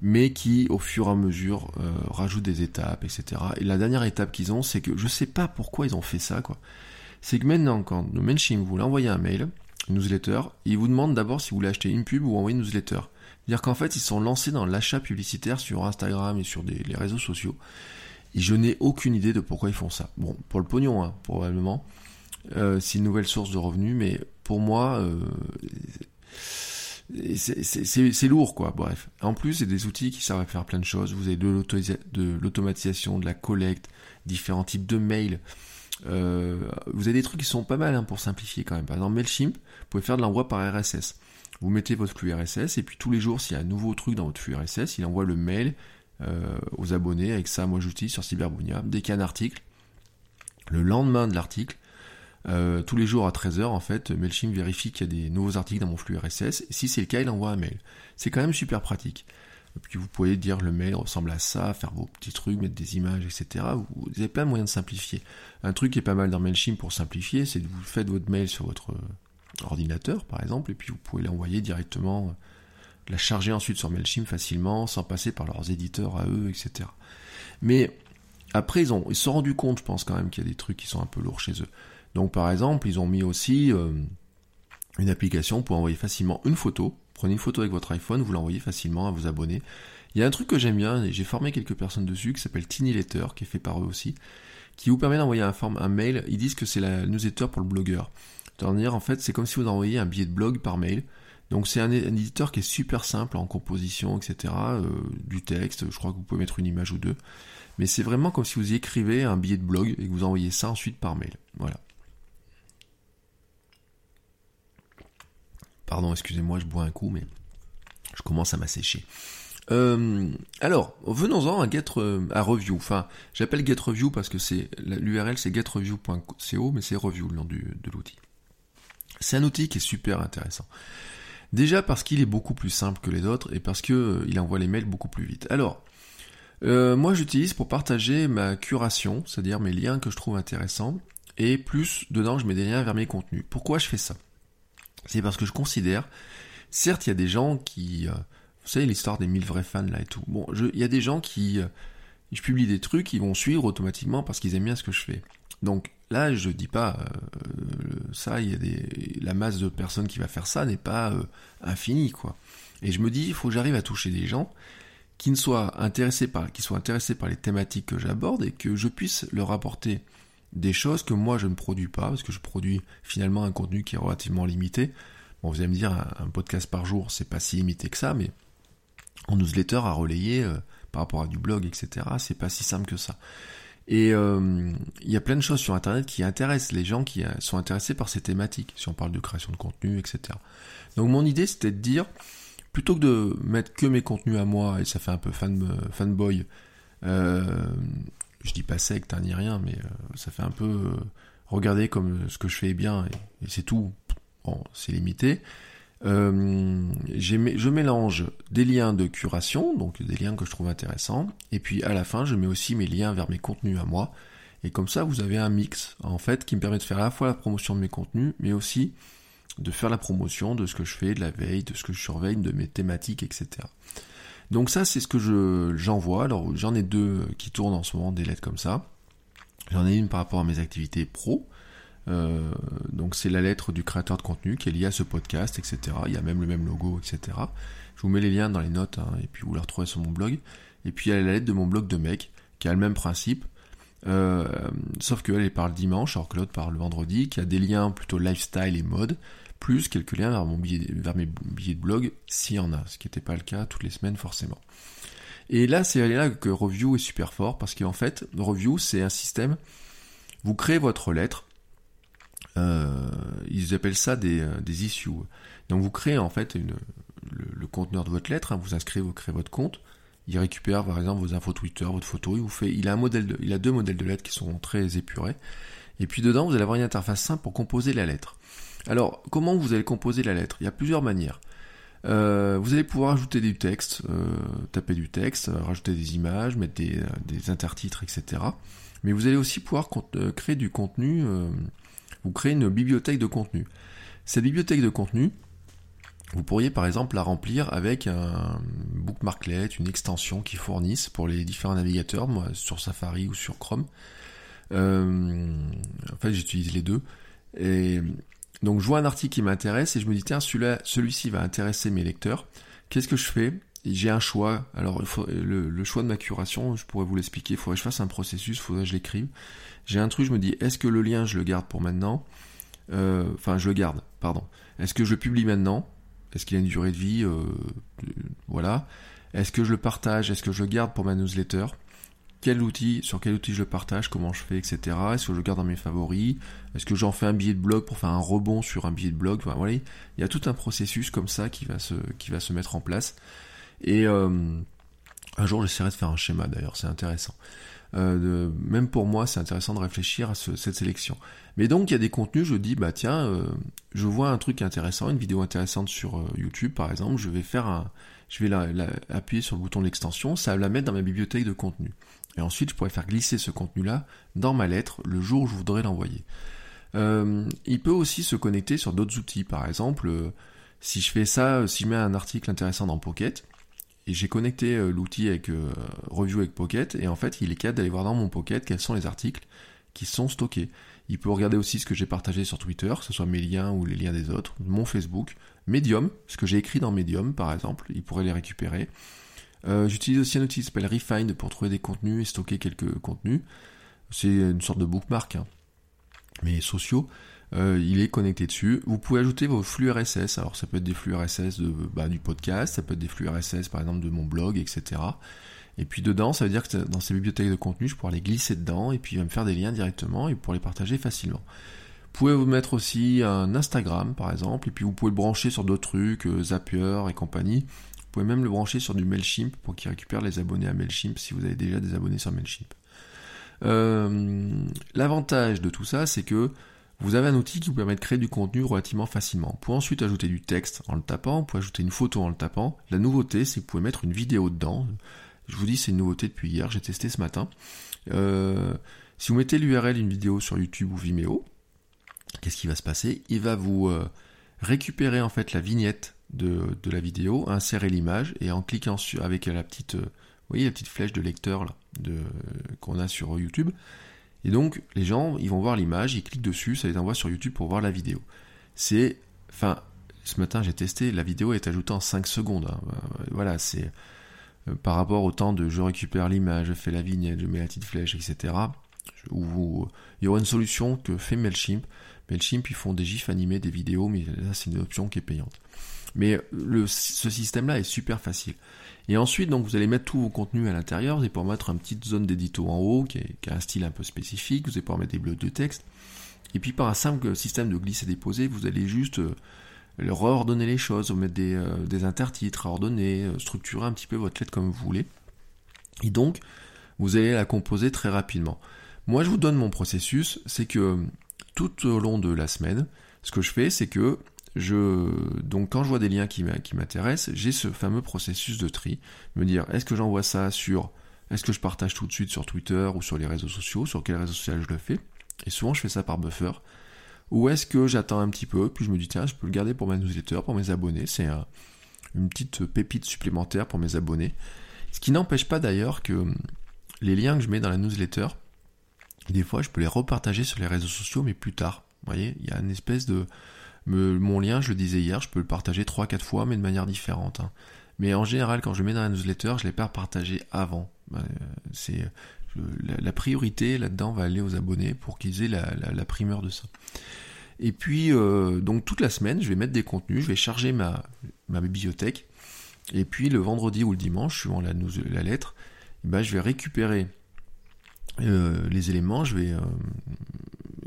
mais qui, au fur et à mesure, euh, rajoute des étapes, etc. Et la dernière étape qu'ils ont, c'est que je sais pas pourquoi ils ont fait ça, quoi. C'est que maintenant, quand Mailchimp vous l'envoyez un mail, newsletter, il vous demande d'abord si vous voulez acheter une pub ou envoyer une newsletter. C'est-à-dire qu'en fait, ils sont lancés dans l'achat publicitaire sur Instagram et sur les réseaux sociaux. Et je n'ai aucune idée de pourquoi ils font ça. Bon, pour le pognon, hein, probablement. Euh, c'est une nouvelle source de revenus, mais pour moi, euh, c'est lourd, quoi. Bref. En plus, c'est des outils qui servent à faire plein de choses. Vous avez de l'automatisation, de la collecte, différents types de mails. Euh, vous avez des trucs qui sont pas mal hein, pour simplifier quand même. Par exemple, Mailchimp, vous pouvez faire de l'envoi par RSS. Vous mettez votre flux RSS et puis tous les jours, s'il y a un nouveau truc dans votre flux RSS, il envoie le mail aux abonnés. Avec ça, moi j'utilise sur Cyberbunia. Dès qu'il y a un article, le lendemain de l'article, euh, tous les jours à 13h, en fait, MailChimp vérifie qu'il y a des nouveaux articles dans mon flux RSS. Si c'est le cas, il envoie un mail. C'est quand même super pratique. Puis vous pouvez dire le mail ressemble à ça, faire vos petits trucs, mettre des images, etc. Vous avez plein de moyens de simplifier. Un truc qui est pas mal dans MailChimp pour simplifier, c'est que vous faites votre mail sur votre ordinateur, par exemple, et puis vous pouvez l'envoyer directement, la charger ensuite sur MailChimp facilement, sans passer par leurs éditeurs à eux, etc. Mais après, ils, ils se sont rendus compte, je pense quand même, qu'il y a des trucs qui sont un peu lourds chez eux. Donc par exemple, ils ont mis aussi euh, une application pour envoyer facilement une photo. Prenez une photo avec votre iPhone, vous l'envoyez facilement à vos abonnés. Il y a un truc que j'aime bien, et j'ai formé quelques personnes dessus, qui s'appelle Tiny Letter, qui est fait par eux aussi, qui vous permet d'envoyer un, un mail. Ils disent que c'est la newsletter pour le blogueur. C'est-à-dire, en fait, c'est comme si vous envoyiez un billet de blog par mail. Donc c'est un, éditeur qui est super simple en composition, etc. Euh, du texte, je crois que vous pouvez mettre une image ou deux. Mais c'est vraiment comme si vous écrivez un billet de blog et que vous envoyez ça ensuite par mail. Voilà. Pardon, excusez-moi, je bois un coup, mais je commence à m'assécher. Euh, alors, venons-en à Get Review. Enfin, j'appelle Get Review parce que c'est l'URL c'est getreview.co, mais c'est Review le nom de l'outil. C'est un outil qui est super intéressant. Déjà parce qu'il est beaucoup plus simple que les autres et parce que euh, envoie les mails beaucoup plus vite. Alors, Euh, moi, j'utilise pour partager ma curation, c'est-à-dire mes liens que je trouve intéressants, et plus dedans, je mets des liens vers mes contenus. Pourquoi je fais ça? C'est parce que je considère, certes, il y a des gens qui, euh, vous savez, l'histoire des 1000 vrais fans là et tout. Bon, il y a des gens qui, euh, je publie des trucs, ils vont suivre automatiquement parce qu'ils aiment bien ce que je fais. Donc là, je dis pas ça, il la masse de personnes qui va faire ça n'est pas infinie, quoi. Et je me dis, il faut que j'arrive à toucher des gens qui ne soient intéressés qui soient intéressés par les thématiques que j'aborde et que je puisse leur apporter des choses que moi je ne produis pas, parce que je produis finalement un contenu qui est relativement limité. Bon, vous allez me dire, un, podcast par jour, c'est pas si limité que ça, mais en newsletter à relayer euh, par rapport à du blog, etc., c'est pas si simple que ça. Et euh, il y a plein de choses sur Internet qui intéressent les gens qui euh, sont intéressés par ces thématiques, si on parle de création de contenu, etc. Donc mon idée, c'était de dire, plutôt que de mettre que mes contenus à moi, et ça fait un peu fan, fanboy, je dis pas secte ni rien, mais euh, ça fait un peu euh, regarder comme ce que je fais est bien, et, c'est tout, bon, c'est limité. je mélange des liens de curation, donc des liens que je trouve intéressants, et puis à la fin, je mets aussi mes liens vers mes contenus à moi, et comme ça, vous avez un mix, en fait, qui me permet de faire à la fois la promotion de mes contenus, mais aussi de faire la promotion de ce que je fais, de la veille, de ce que je surveille, de mes thématiques, etc. Donc ça, c'est ce que je j'envoie. Alors j'en ai deux qui tournent en ce moment, des lettres comme ça. J'en ai une par rapport à mes activités pro. Euh, donc c'est la lettre du créateur de contenu qui est liée à ce podcast, etc. Il y a même le même logo, etc. Je vous mets les liens dans les notes hein, et puis vous la retrouvez sur mon blog. Et puis il y a la lettre de mon blog de mec qui a le même principe. Euh, sauf qu'elle elle parle dimanche alors que l'autre parle le vendredi, qui a des liens plutôt lifestyle et mode plus quelques liens vers, mon billet, vers mes billets de blog, s'il y en a, ce qui n'était pas le cas toutes les semaines forcément. Et là, c'est là que Review est super fort, parce qu'en fait, Review, c'est un système, vous créez votre lettre, euh, ils appellent ça des, euh, des, issues. Donc vous créez en fait le, conteneur de votre lettre, hein, vous inscrivez, vous créez votre compte, il récupère par exemple vos infos Twitter, votre photo, il vous fait, il a un modèle de, il a deux modèles de lettres qui sont très épurés, et puis dedans vous allez avoir une interface simple pour composer la lettre. Alors, comment vous allez composer la lettre? Il y a plusieurs manières. Euh, vous allez pouvoir ajouter du texte, euh, taper du texte, rajouter des images, mettre des, euh, intertitres, etc. Mais vous allez aussi pouvoir créer du contenu, vous créer une bibliothèque de contenu. Cette bibliothèque de contenu, vous pourriez par exemple la remplir avec un bookmarklet, une extension qui fournisse pour les différents navigateurs, moi sur Safari ou sur Chrome. en fait, j'utilise les deux. Et donc je vois un article qui m'intéresse et je me dis tiens celui-là, celui-ci va intéresser mes lecteurs. Qu'est-ce que je fais? J'ai un choix. Alors le, choix de ma curation, je pourrais vous l'expliquer. Il faudrait que je fasse un processus, il faudrait que je l'écrive. J'ai un truc, je me dis est-ce que le lien je le garde pour maintenant? Euh, Enfin je le garde, pardon. Est-ce que je le publie maintenant? Est-ce qu'il a une durée de vie? Euh, Voilà. Est-ce que je le partage? Est-ce que je le garde pour ma newsletter? Sur quel outil je le partage, comment je fais, etc. Est-ce que je le garde dans mes favoris? Est-ce que j'en fais un billet de blog pour faire un rebond sur un billet de blog? Voilà, il y a tout un processus comme ça qui va se, mettre en place. Et euh, un jour, j'essaierai de faire un schéma d'ailleurs, c'est intéressant. Euh, même pour moi, c'est intéressant de réfléchir à cette sélection. Mais donc, il y a des contenus, je dis, bah tiens, euh, je vois un truc intéressant, une vidéo intéressante sur YouTube, par exemple, je vais faire un, appuyer sur le bouton de l'extension, ça va la mettre dans ma bibliothèque de contenu. Et ensuite, je pourrais faire glisser ce contenu-là dans ma lettre le jour où je voudrais l'envoyer. Euh, il peut aussi se connecter sur d'autres outils. Par exemple, euh, si je fais ça, si je mets un article intéressant dans Pocket, et j'ai connecté euh, l'outil avec Review avec Pocket, et en fait, il est capable d'aller voir dans mon Pocket quels sont les articles qui sont stockés. Il peut regarder aussi ce que j'ai partagé sur Twitter, que ce soit mes liens ou les liens des autres, mon Facebook, Medium, ce que j'ai écrit dans Medium par exemple, il pourrait les récupérer. Euh, j'utilise aussi un outil qui s'appelle Refind pour trouver des contenus et stocker quelques contenus. C'est une sorte de bookmark, hein, mais sociaux. Euh, il est connecté dessus. Vous pouvez ajouter vos flux RSS. Alors ça peut être des flux RSS de, bah, du podcast, ça peut être des flux RSS par exemple de mon blog, etc. Et puis dedans, ça veut dire que dans ces bibliothèques de contenu, je pourrais les glisser dedans et puis il va me faire des liens directement et pour les partager facilement. Vous pouvez vous mettre aussi un Instagram par exemple, et puis vous pouvez le brancher sur d'autres trucs, euh, Zapier et compagnie. Pouvez même le brancher sur du MailChimp pour qu'il récupère les abonnés à MailChimp si vous avez déjà des abonnés sur MailChimp. Euh, l'avantage de tout ça, c'est que vous avez un outil qui vous permet de créer du contenu relativement facilement. Vous pouvez ensuite ajouter du texte en le tapant, vous pouvez ajouter une photo en le tapant. La nouveauté, c'est que vous pouvez mettre une vidéo dedans. Je vous dis, c'est une nouveauté depuis hier, j'ai testé ce matin. Euh, si vous mettez l'URL d'une vidéo sur YouTube ou Vimeo, qu'est-ce qui va se passer? Il va vous euh, récupérer en fait la vignette de, la vidéo, insérer l'image et en cliquant sur avec la petite, euh, voyez la petite flèche de lecteur qu'on a sur YouTube. Et donc les gens, ils vont voir l'image, ils cliquent dessus, ça les envoie sur YouTube pour voir la vidéo. C'est, enfin, ce matin j'ai testé, la vidéo est ajoutée en 5 secondes. Hein. Voilà, c'est par rapport au temps de je récupère l'image, je fais la vignette, je mets la petite flèche, etc. Il y aura une solution que fait Mailchimp. Mailchimp, ils font des gifs animés, des vidéos, mais là, c'est une option qui est payante. Mais le, ce système-là est super facile. Et ensuite, donc, vous allez mettre tous vos contenus à l'intérieur. Vous allez pouvoir mettre une petite zone d'édito en haut qui, a un style un peu spécifique. Vous allez pouvoir mettre des blocs de texte. Et puis, par un simple système de glisser-déposer, vous allez juste euh, reordonner les choses, vous mettre des, euh, des intertitres, ordonner, euh, structurer un petit peu votre lettre comme vous voulez. Et donc, vous allez la composer très rapidement. Moi, je vous donne mon processus, c'est que tout au long de la semaine, ce que je fais, c'est que je, donc quand je vois des liens qui m'intéressent, j'ai ce fameux processus de tri, me dire est-ce que j'envoie ça sur, est-ce que je partage tout de suite sur Twitter ou sur les réseaux sociaux, sur quel réseau social je le fais, et souvent je fais ça par buffer, ou est-ce que j'attends un petit peu, puis je me dis tiens, je peux le garder pour ma newsletter, pour mes abonnés, c'est une petite pépite supplémentaire pour mes abonnés, ce qui n'empêche pas d'ailleurs que les liens que je mets dans la newsletter, des fois je peux les repartager sur les réseaux sociaux, mais plus tard. Vous voyez, il y a une espèce de... mon lien, je le disais hier, je peux le partager 3-4 fois, mais de manière différente. Hein. Mais en général, quand je mets dans la newsletter, je ne l'ai pas partagé avant. Euh, c'est la, priorité là-dedans va aller aux abonnés pour qu'ils aient la, primeur de ça. Et puis, euh, donc toute la semaine, je vais mettre des contenus, je vais charger ma, bibliothèque. Et puis le vendredi ou le dimanche, suivant la, la lettre, eh ben, je vais récupérer euh, les éléments, je vais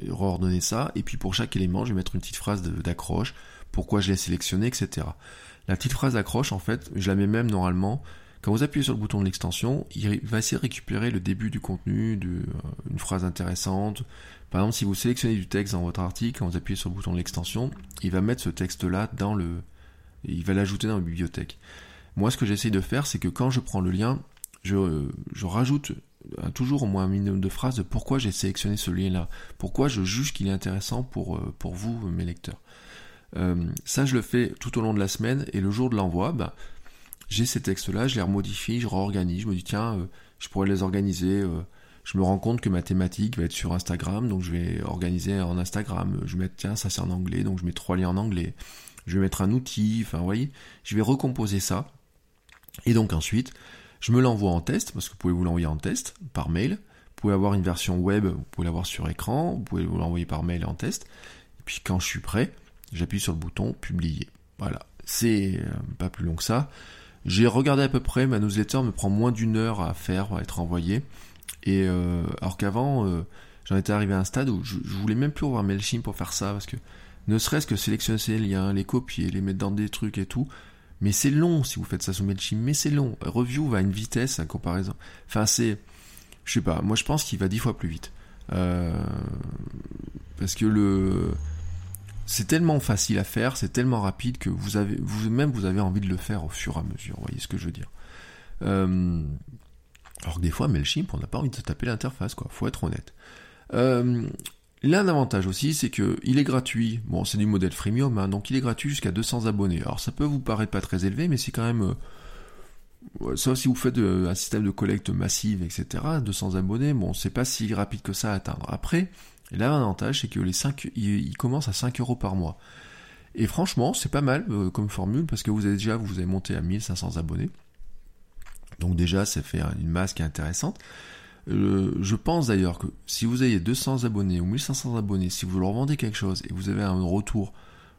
reordonner ça, et puis pour chaque élément, je vais mettre une petite phrase d'accroche, pourquoi je l'ai sélectionné, etc. La petite phrase d'accroche, en fait, je la mets même normalement, quand vous appuyez sur le bouton de l'extension, il va essayer de récupérer le début du contenu, de, euh, phrase intéressante. Par exemple, si vous sélectionnez du texte dans votre article, quand vous appuyez sur le bouton de l'extension, il va mettre ce texte-là dans le... il va l'ajouter dans la bibliothèque. Moi, ce que j'essaye de faire, c'est que quand je prends le lien, je, rajoute euh, toujours au moins un minimum de phrases de pourquoi j'ai sélectionné ce lien-là, pourquoi je juge qu'il est intéressant pour, euh, vous, mes lecteurs. Euh, ça, je le fais tout au long de la semaine, et le jour de l'envoi, bah, j'ai ces textes-là, je les remodifie, je réorganise, je me dis, tiens, je pourrais les organiser. je me rends compte que ma thématique va être sur Instagram, donc je vais organiser en Instagram. Je vais mettre, tiens, ça c'est en anglais, donc je mets trois liens en anglais. Je vais mettre un outil, enfin, vous voyez, je vais recomposer ça. Et donc ensuite, je me l'envoie en test, parce que vous pouvez vous l'envoyer en test par mail. Vous pouvez avoir une version web, vous pouvez l'avoir sur écran, vous pouvez vous l'envoyer par mail en test. Et puis quand je suis prêt, j'appuie sur le bouton publier. Voilà, c'est euh, pas plus long que ça. J'ai regardé à peu près, ma newsletter me prend moins d'une heure à faire, à être envoyée. Et euh, alors qu'avant, euh, j'en étais arrivé à un stade où je, voulais même plus avoir Mailchimp pour faire ça, parce que ne serait-ce que sélectionner ces liens, les copier, les mettre dans des trucs et tout, mais c'est long si vous faites ça sous Mailchimp, mais c'est long. Review va à une vitesse à comparaison. Enfin, c'est. Je sais pas, moi je pense qu'il va dix fois plus vite. Euh, parce que le. C'est tellement facile à faire, c'est tellement rapide que vous avez, vous-même vous avez envie de le faire au fur et à mesure. Vous voyez ce que je veux dire. Euh, alors que des fois, Mailchimp, on n'a pas envie de se taper l'interface, quoi. Faut être honnête. Euh, L'un avantage aussi, c'est que il est gratuit. Bon, c'est du modèle freemium, hein, donc il est gratuit jusqu'à 200 abonnés. Alors ça peut vous paraître pas très élevé, mais c'est quand même... Euh, ça, si vous faites euh, un système de collecte massive, etc., 200 abonnés, bon, c'est pas si rapide que ça à atteindre. Après, l'avantage, c'est que les 5, il, commence à 5 euros par mois. Et franchement, c'est pas mal euh, comme formule, parce que vous avez déjà, vous avez monté à 1500 abonnés. Donc déjà, ça fait une masse qui est intéressante. Euh, je pense d'ailleurs que si vous avez 200 abonnés ou 1500 abonnés, si vous leur vendez quelque chose et vous avez un retour,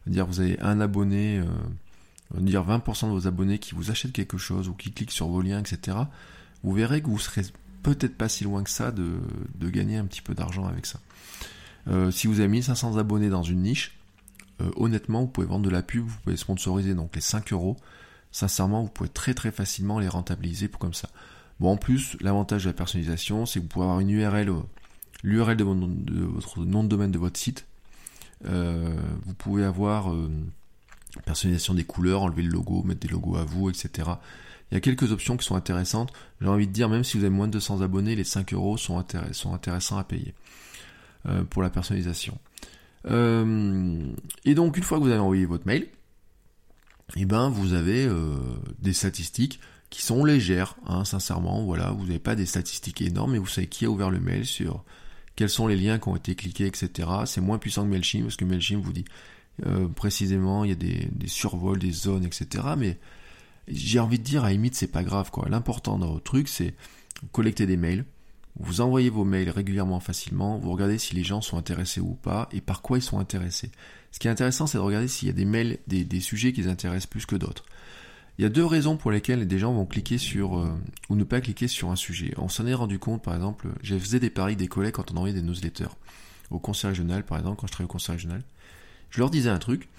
dire vous avez un abonné, euh, dire 20% de vos abonnés qui vous achètent quelque chose ou qui cliquent sur vos liens, etc., vous verrez que vous serez peut-être pas si loin que ça de, gagner un petit peu d'argent avec ça. Euh, si vous avez 1500 abonnés dans une niche, honnêtement, vous pouvez vendre de la pub, vous pouvez sponsoriser donc les 5 euros. Sincèrement, vous pouvez très très facilement les rentabiliser comme ça. Bon, en plus, l'avantage de la personnalisation, c'est que vous pouvez avoir une URL, euh, l'URL de, votre nom de domaine de votre site. Euh, vous pouvez avoir euh, personnalisation des couleurs, enlever le logo, mettre des logos à vous, etc. Il y a quelques options qui sont intéressantes. J'ai envie de dire, même si vous avez moins de 200 abonnés, les 5 euros sont, intéressants à payer pour la personnalisation. Et donc, une fois que vous avez envoyé votre mail, eh ben, vous avez des statistiques qui sont légères, hein, sincèrement. Voilà, vous n'avez pas des statistiques énormes, mais vous savez qui a ouvert le mail sur quels sont les liens qui ont été cliqués, etc. C'est moins puissant que Mailchimp, parce que Mailchimp vous dit euh, précisément, il y a des, survols, des zones, etc. Mais j'ai envie de dire, à limite, c'est pas grave, quoi. L'important dans votre truc, c'est collecter des mails, vous envoyez vos mails régulièrement facilement, vous regardez si les gens sont intéressés ou pas, et par quoi ils sont intéressés. Ce qui est intéressant, c'est de regarder s'il y a des mails, des, sujets qui les intéressent plus que d'autres. Il y a deux raisons pour lesquelles des gens vont cliquer sur euh, ou ne pas cliquer sur un sujet. On s'en est rendu compte, par exemple, j'ai faisais des paris des collègues quand on envoyait des newsletters au conseil régional, par exemple, quand je travaillais au conseil régional. Je leur disais un truc.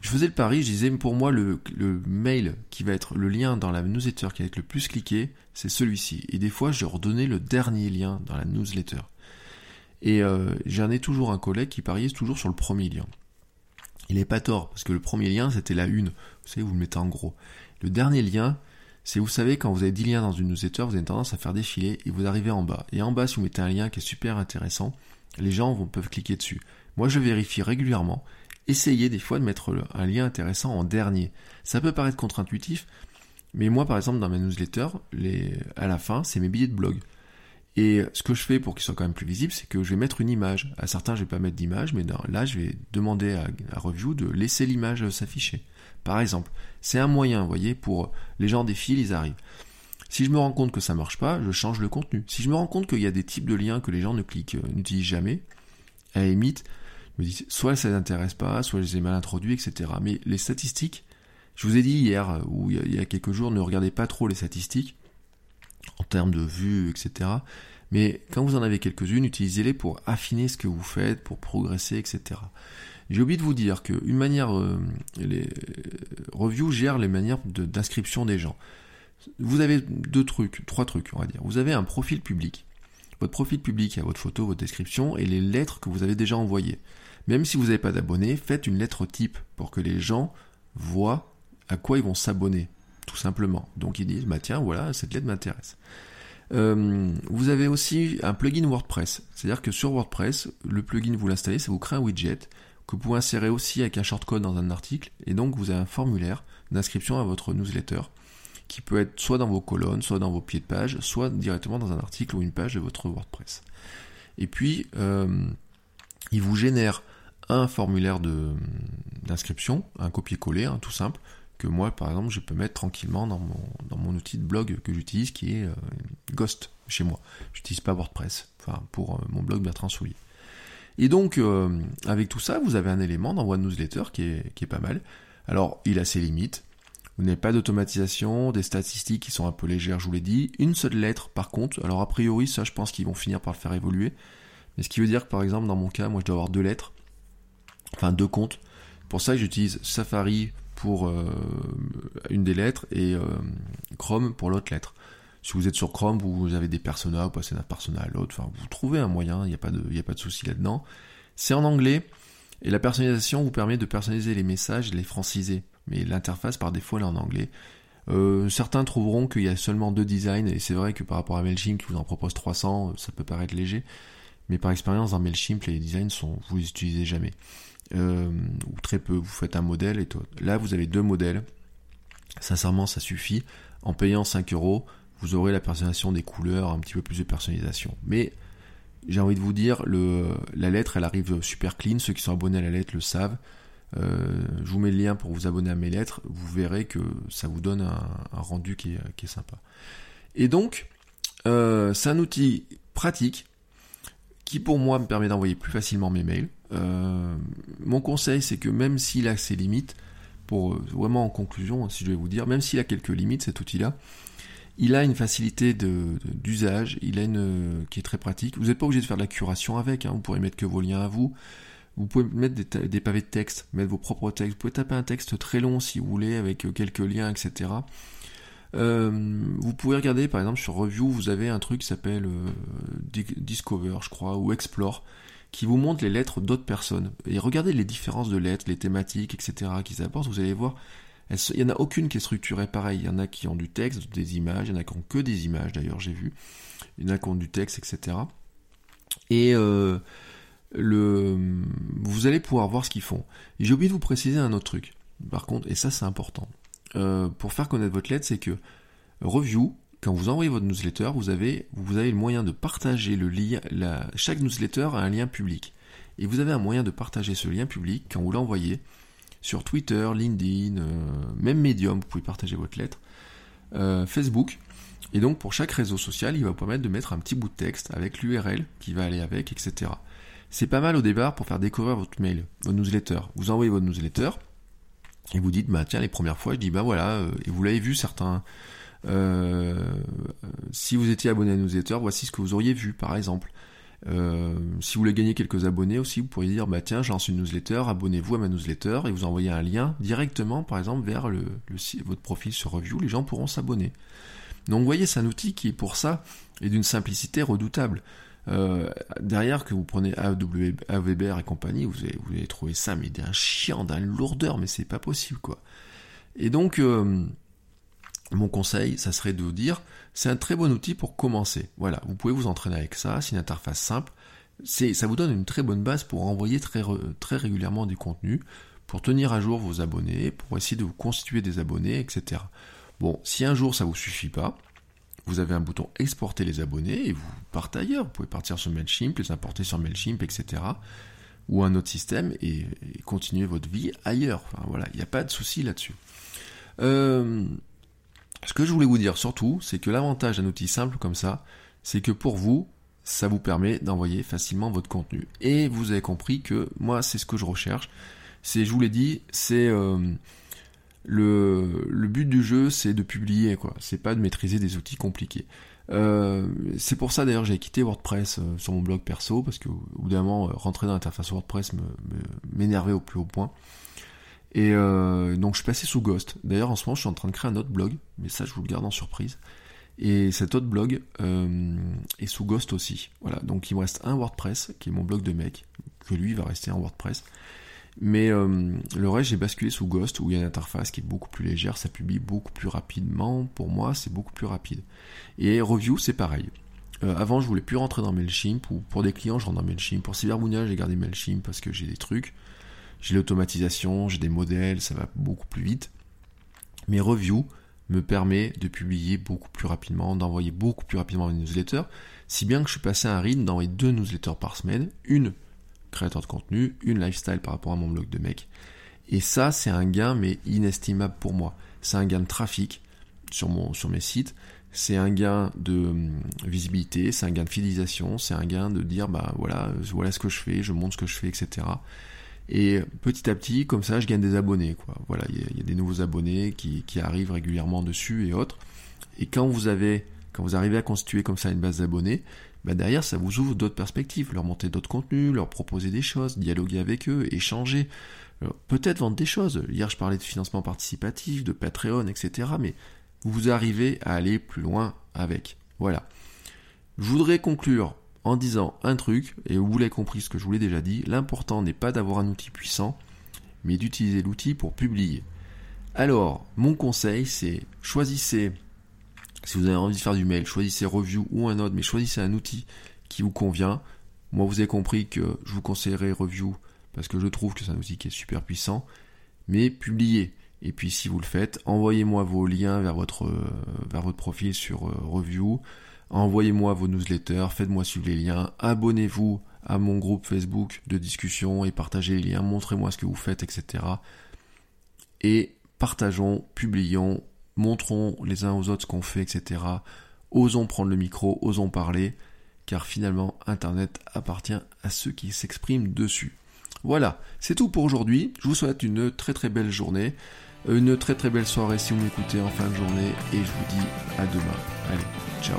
Je faisais le pari, je disais, pour moi, le, mail qui va être le lien dans la newsletter qui va être le plus cliqué, c'est celui-ci. Et des fois, je leur donnais le dernier lien dans la newsletter. Et euh, j'en ai toujours un collègue qui pariait toujours sur le premier lien. Il n'est pas tort, parce que le premier lien, c'était la une. Vous savez, vous le mettez en gros. Le dernier lien, c'est, vous savez, quand vous avez 10 liens dans une newsletter, vous avez tendance à faire défiler et vous arrivez en bas. Et en bas, si vous mettez un lien qui est super intéressant, les gens peuvent cliquer dessus. Moi, je vérifie régulièrement. Essayez des fois de mettre un lien intéressant en dernier. Ça peut paraître contre-intuitif, mais moi, par exemple, dans mes newsletters, les, à la fin, c'est mes billets de blog. Et ce que je fais pour qu'ils soient quand même plus visibles, c'est que je vais mettre une image. À certains, je vais pas mettre d'image, mais là, je vais demander à, Review de laisser l'image s'afficher. Par exemple, c'est un moyen, vous voyez, pour les gens des fils, ils arrivent. Si je me rends compte que ça marche pas, je change le contenu. Si je me rends compte qu'il y a des types de liens que les gens ne cliquent, euh, n'utilisent jamais, à la limite, je me dis, soit ça les intéresse pas, soit je les ai mal introduits, etc. Mais les statistiques, je vous ai dit hier, euh, ou il y a quelques jours, ne regardez pas trop les statistiques, en termes de vues, etc. Mais quand vous en avez quelques-unes, utilisez-les pour affiner ce que vous faites, pour progresser, etc. J'ai oublié de vous dire qu'une manière, euh, les reviews gèrent les manières d'inscription des gens. Vous avez deux trucs, trois trucs, on va dire. Vous avez un profil public. Votre profil public a votre photo, votre description et les lettres que vous avez déjà envoyées. Même si vous n'avez pas d'abonnés, faites une lettre type pour que les gens voient à quoi ils vont s'abonner tout simplement. Donc ils disent, bah tiens, voilà, cette lettre m'intéresse. Euh, vous avez aussi un plugin WordPress. C'est-à-dire que sur WordPress, le plugin, vous l'installez, ça vous crée un widget que vous pouvez insérer aussi avec un shortcode dans un article. Et donc vous avez un formulaire d'inscription à votre newsletter qui peut être soit dans vos colonnes, soit dans vos pieds de page, soit directement dans un article ou une page de votre WordPress. Et puis, euh, il vous génère un formulaire d'inscription, un copier-coller, hein, tout simple, que moi, par exemple, je peux mettre tranquillement dans mon, dans mon outil de blog que j'utilise, qui est euh, Ghost chez moi. J'utilise pas WordPress, enfin pour euh, mon blog Bertrand Soulier. Et donc, euh, avec tout ça, vous avez un élément dans votre newsletter qui est, qui est pas mal. Alors, il a ses limites. Vous n'avez pas d'automatisation, des statistiques qui sont un peu légères, je vous l'ai dit. Une seule lettre, par contre. Alors, a priori, ça, je pense qu'ils vont finir par le faire évoluer. Mais ce qui veut dire que, par exemple, dans mon cas, moi, je dois avoir deux lettres. Enfin, deux comptes. Pour ça, j'utilise Safari pour euh, une des lettres et euh, Chrome pour l'autre lettre. Si vous êtes sur Chrome, vous avez des personas, vous passez d'un persona à l'autre, enfin vous trouvez un moyen, il n'y a pas de, de souci là-dedans. C'est en anglais et la personnalisation vous permet de personnaliser les messages, les franciser. Mais l'interface par défaut elle est en anglais. Euh, certains trouveront qu'il y a seulement deux designs et c'est vrai que par rapport à Mailchimp qui vous en propose 300, ça peut paraître léger. Mais par expérience dans Mailchimp, les designs sont, vous les utilisez jamais. Euh, ou très peu, vous faites un modèle et tout. Là, vous avez deux modèles. Sincèrement, ça suffit. En payant 5 euros, vous aurez la personnalisation des couleurs, un petit peu plus de personnalisation. Mais j'ai envie de vous dire, la lettre, elle arrive super clean. Ceux qui sont abonnés à la lettre le savent. Euh, je vous mets le lien pour vous abonner à mes lettres. Vous verrez que ça vous donne un, rendu qui est, qui est, sympa. Et donc, euh, c'est un outil pratique qui pour moi me permet d'envoyer plus facilement mes mails. Euh, mon conseil, c'est que même s'il a ses limites, pour euh, vraiment en conclusion, si je vais vous dire, même s'il a quelques limites, cet outil-là, il a une facilité d'usage, il a une euh, qui est très pratique. Vous n'êtes pas obligé de faire de la curation avec, hein, vous pourrez mettre que vos liens à vous. Vous pouvez mettre des, pavés de texte, mettre vos propres textes. Vous pouvez taper un texte très long si vous voulez, avec quelques liens, etc. vous pouvez regarder, par exemple, sur Review, vous avez un truc qui s'appelle Discover, je crois, ou Explore qui vous montre les lettres d'autres personnes. Et regardez les différences de lettres, les thématiques, etc. qu'ils apportent, vous allez voir il y en a aucune qui est structurée pareil. Il y en a qui ont du texte, des images, il y en a qui ont que des images d'ailleurs, j'ai vu. Il y en a qui ont du texte, etc. Et euh, le, vous allez pouvoir voir ce qu'ils font. J'ai oublié de vous préciser un autre truc. Par contre, et ça c'est important. Euh, pour faire connaître votre lettre, c'est que Review, quand vous envoyez votre newsletter, vous avez, vous avez le moyen de partager le lien. La, chaque newsletter a un lien public. Et vous avez un moyen de partager ce lien public quand vous l'envoyez sur Twitter, LinkedIn, euh, même Medium, vous pouvez partager votre lettre, euh, Facebook. Et donc pour chaque réseau social, il va vous permettre de mettre un petit bout de texte avec l'URL qui va aller avec, etc. C'est pas mal au départ pour faire découvrir votre mail, votre newsletter. Vous envoyez votre newsletter et vous dites, bah tiens, les premières fois, je dis, bah voilà, euh, et vous l'avez vu certains. si vous étiez abonné à newsletter, voici ce que vous auriez vu, par exemple. Euh, si vous voulez gagner quelques abonnés aussi, vous pourriez dire bah tiens, j'ai lancé une newsletter, abonnez-vous à ma newsletter et vous envoyez un lien directement, par exemple, vers le, votre profil sur Review, les gens pourront s'abonner. Donc vous voyez, c'est un outil qui, pour ça, est d'une simplicité redoutable. Euh, derrière, que vous prenez Weber et compagnie, vous allez, vous trouver ça, mais d'un chiant, d'un lourdeur, mais c'est pas possible, quoi. Et donc, euh, mon conseil, ça serait de vous dire, c'est un très bon outil pour commencer. Voilà, vous pouvez vous entraîner avec ça, c'est une interface simple. Ça vous donne une très bonne base pour envoyer très, très régulièrement du contenu, pour tenir à jour vos abonnés, pour essayer de vous constituer des abonnés, etc. Bon, si un jour ça vous suffit pas, vous avez un bouton exporter les abonnés et vous partez ailleurs. Vous pouvez partir sur Mailchimp, les importer sur Mailchimp, etc. Ou un autre système et, continuer votre vie ailleurs. Enfin, voilà, il n'y a pas de souci là-dessus. Euh, ce que je voulais vous dire surtout, c'est que l'avantage d'un outil simple comme ça, c'est que pour vous, ça vous permet d'envoyer facilement votre contenu. Et vous avez compris que moi, c'est ce que je recherche. C'est, je vous l'ai dit, c'est euh, le, but du jeu, c'est de publier, quoi. C'est pas de maîtriser des outils compliqués. Euh, c'est pour ça d'ailleurs j'ai quitté WordPress euh, sur mon blog perso parce que au bout moment rentrer dans l'interface WordPress m'énervait au plus haut point. Et euh, donc je suis passé sous Ghost. D'ailleurs en ce moment je suis en train de créer un autre blog, mais ça je vous le garde en surprise. Et cet autre blog euh, est sous Ghost aussi. Voilà, donc il me reste un WordPress, qui est mon blog de mec, que lui va rester en WordPress. Mais euh, le reste, j'ai basculé sous Ghost, où il y a une interface qui est beaucoup plus légère, ça publie beaucoup plus rapidement. Pour moi, c'est beaucoup plus rapide. Et Review, c'est pareil. avant, je voulais plus rentrer dans Mailchimp, ou pour des clients, je rentre dans Mailchimp. Pour Cyberbounia, j'ai gardé Mailchimp parce que j'ai des trucs j'ai l'automatisation, j'ai des modèles, ça va beaucoup plus vite. Mes reviews me permet de publier beaucoup plus rapidement, d'envoyer beaucoup plus rapidement une newsletter, si bien que je suis passé à un rythme d'envoyer deux newsletters par semaine, une créateur de contenu, une lifestyle par rapport à mon blog de mec. Et ça, c'est un gain, mais inestimable pour moi. C'est un gain de trafic sur, mon, sur mes sites, c'est un gain de hum, visibilité, c'est un gain de fidélisation, c'est un gain de dire, bah voilà, voilà ce que je fais, je montre ce que je fais, etc. Et petit à petit, comme ça, je gagne des abonnés. Quoi. Voilà, il y, a des nouveaux abonnés qui, arrivent régulièrement dessus et autres. Et quand vous avez, quand vous arrivez à constituer comme ça une base d'abonnés, bah derrière, ça vous ouvre d'autres perspectives, leur monter d'autres contenus, leur proposer des choses, dialoguer avec eux, échanger, peut-être vendre des choses. Hier, je parlais de financement participatif, de Patreon, etc. Mais vous arrivez à aller plus loin avec. Voilà. Je voudrais conclure en disant un truc, et vous l'avez compris ce que je vous l'ai déjà dit, l'important n'est pas d'avoir un outil puissant, mais d'utiliser l'outil pour publier. Alors, mon conseil, c'est choisissez, si vous avez envie de faire du mail, choisissez Review ou un autre, mais choisissez un outil qui vous convient. Moi, vous avez compris que je vous conseillerais Review parce que je trouve que c'est un outil qui est super puissant, mais publiez. Et puis, si vous le faites, envoyez-moi vos liens vers votre, vers votre profil sur euh, Review. Envoyez-moi vos newsletters, faites-moi suivre les liens, abonnez-vous à mon groupe Facebook de discussion et partagez les liens, montrez-moi ce que vous faites, etc. Et partageons, publions, montrons les uns aux autres ce qu'on fait, etc. Osons prendre le micro, osons parler, car finalement Internet appartient à ceux qui s'expriment dessus. Voilà, c'est tout pour aujourd'hui. Je vous souhaite une très très belle journée, une très très belle soirée si vous m'écoutez en fin de journée, et je vous dis à demain. Allez, ciao?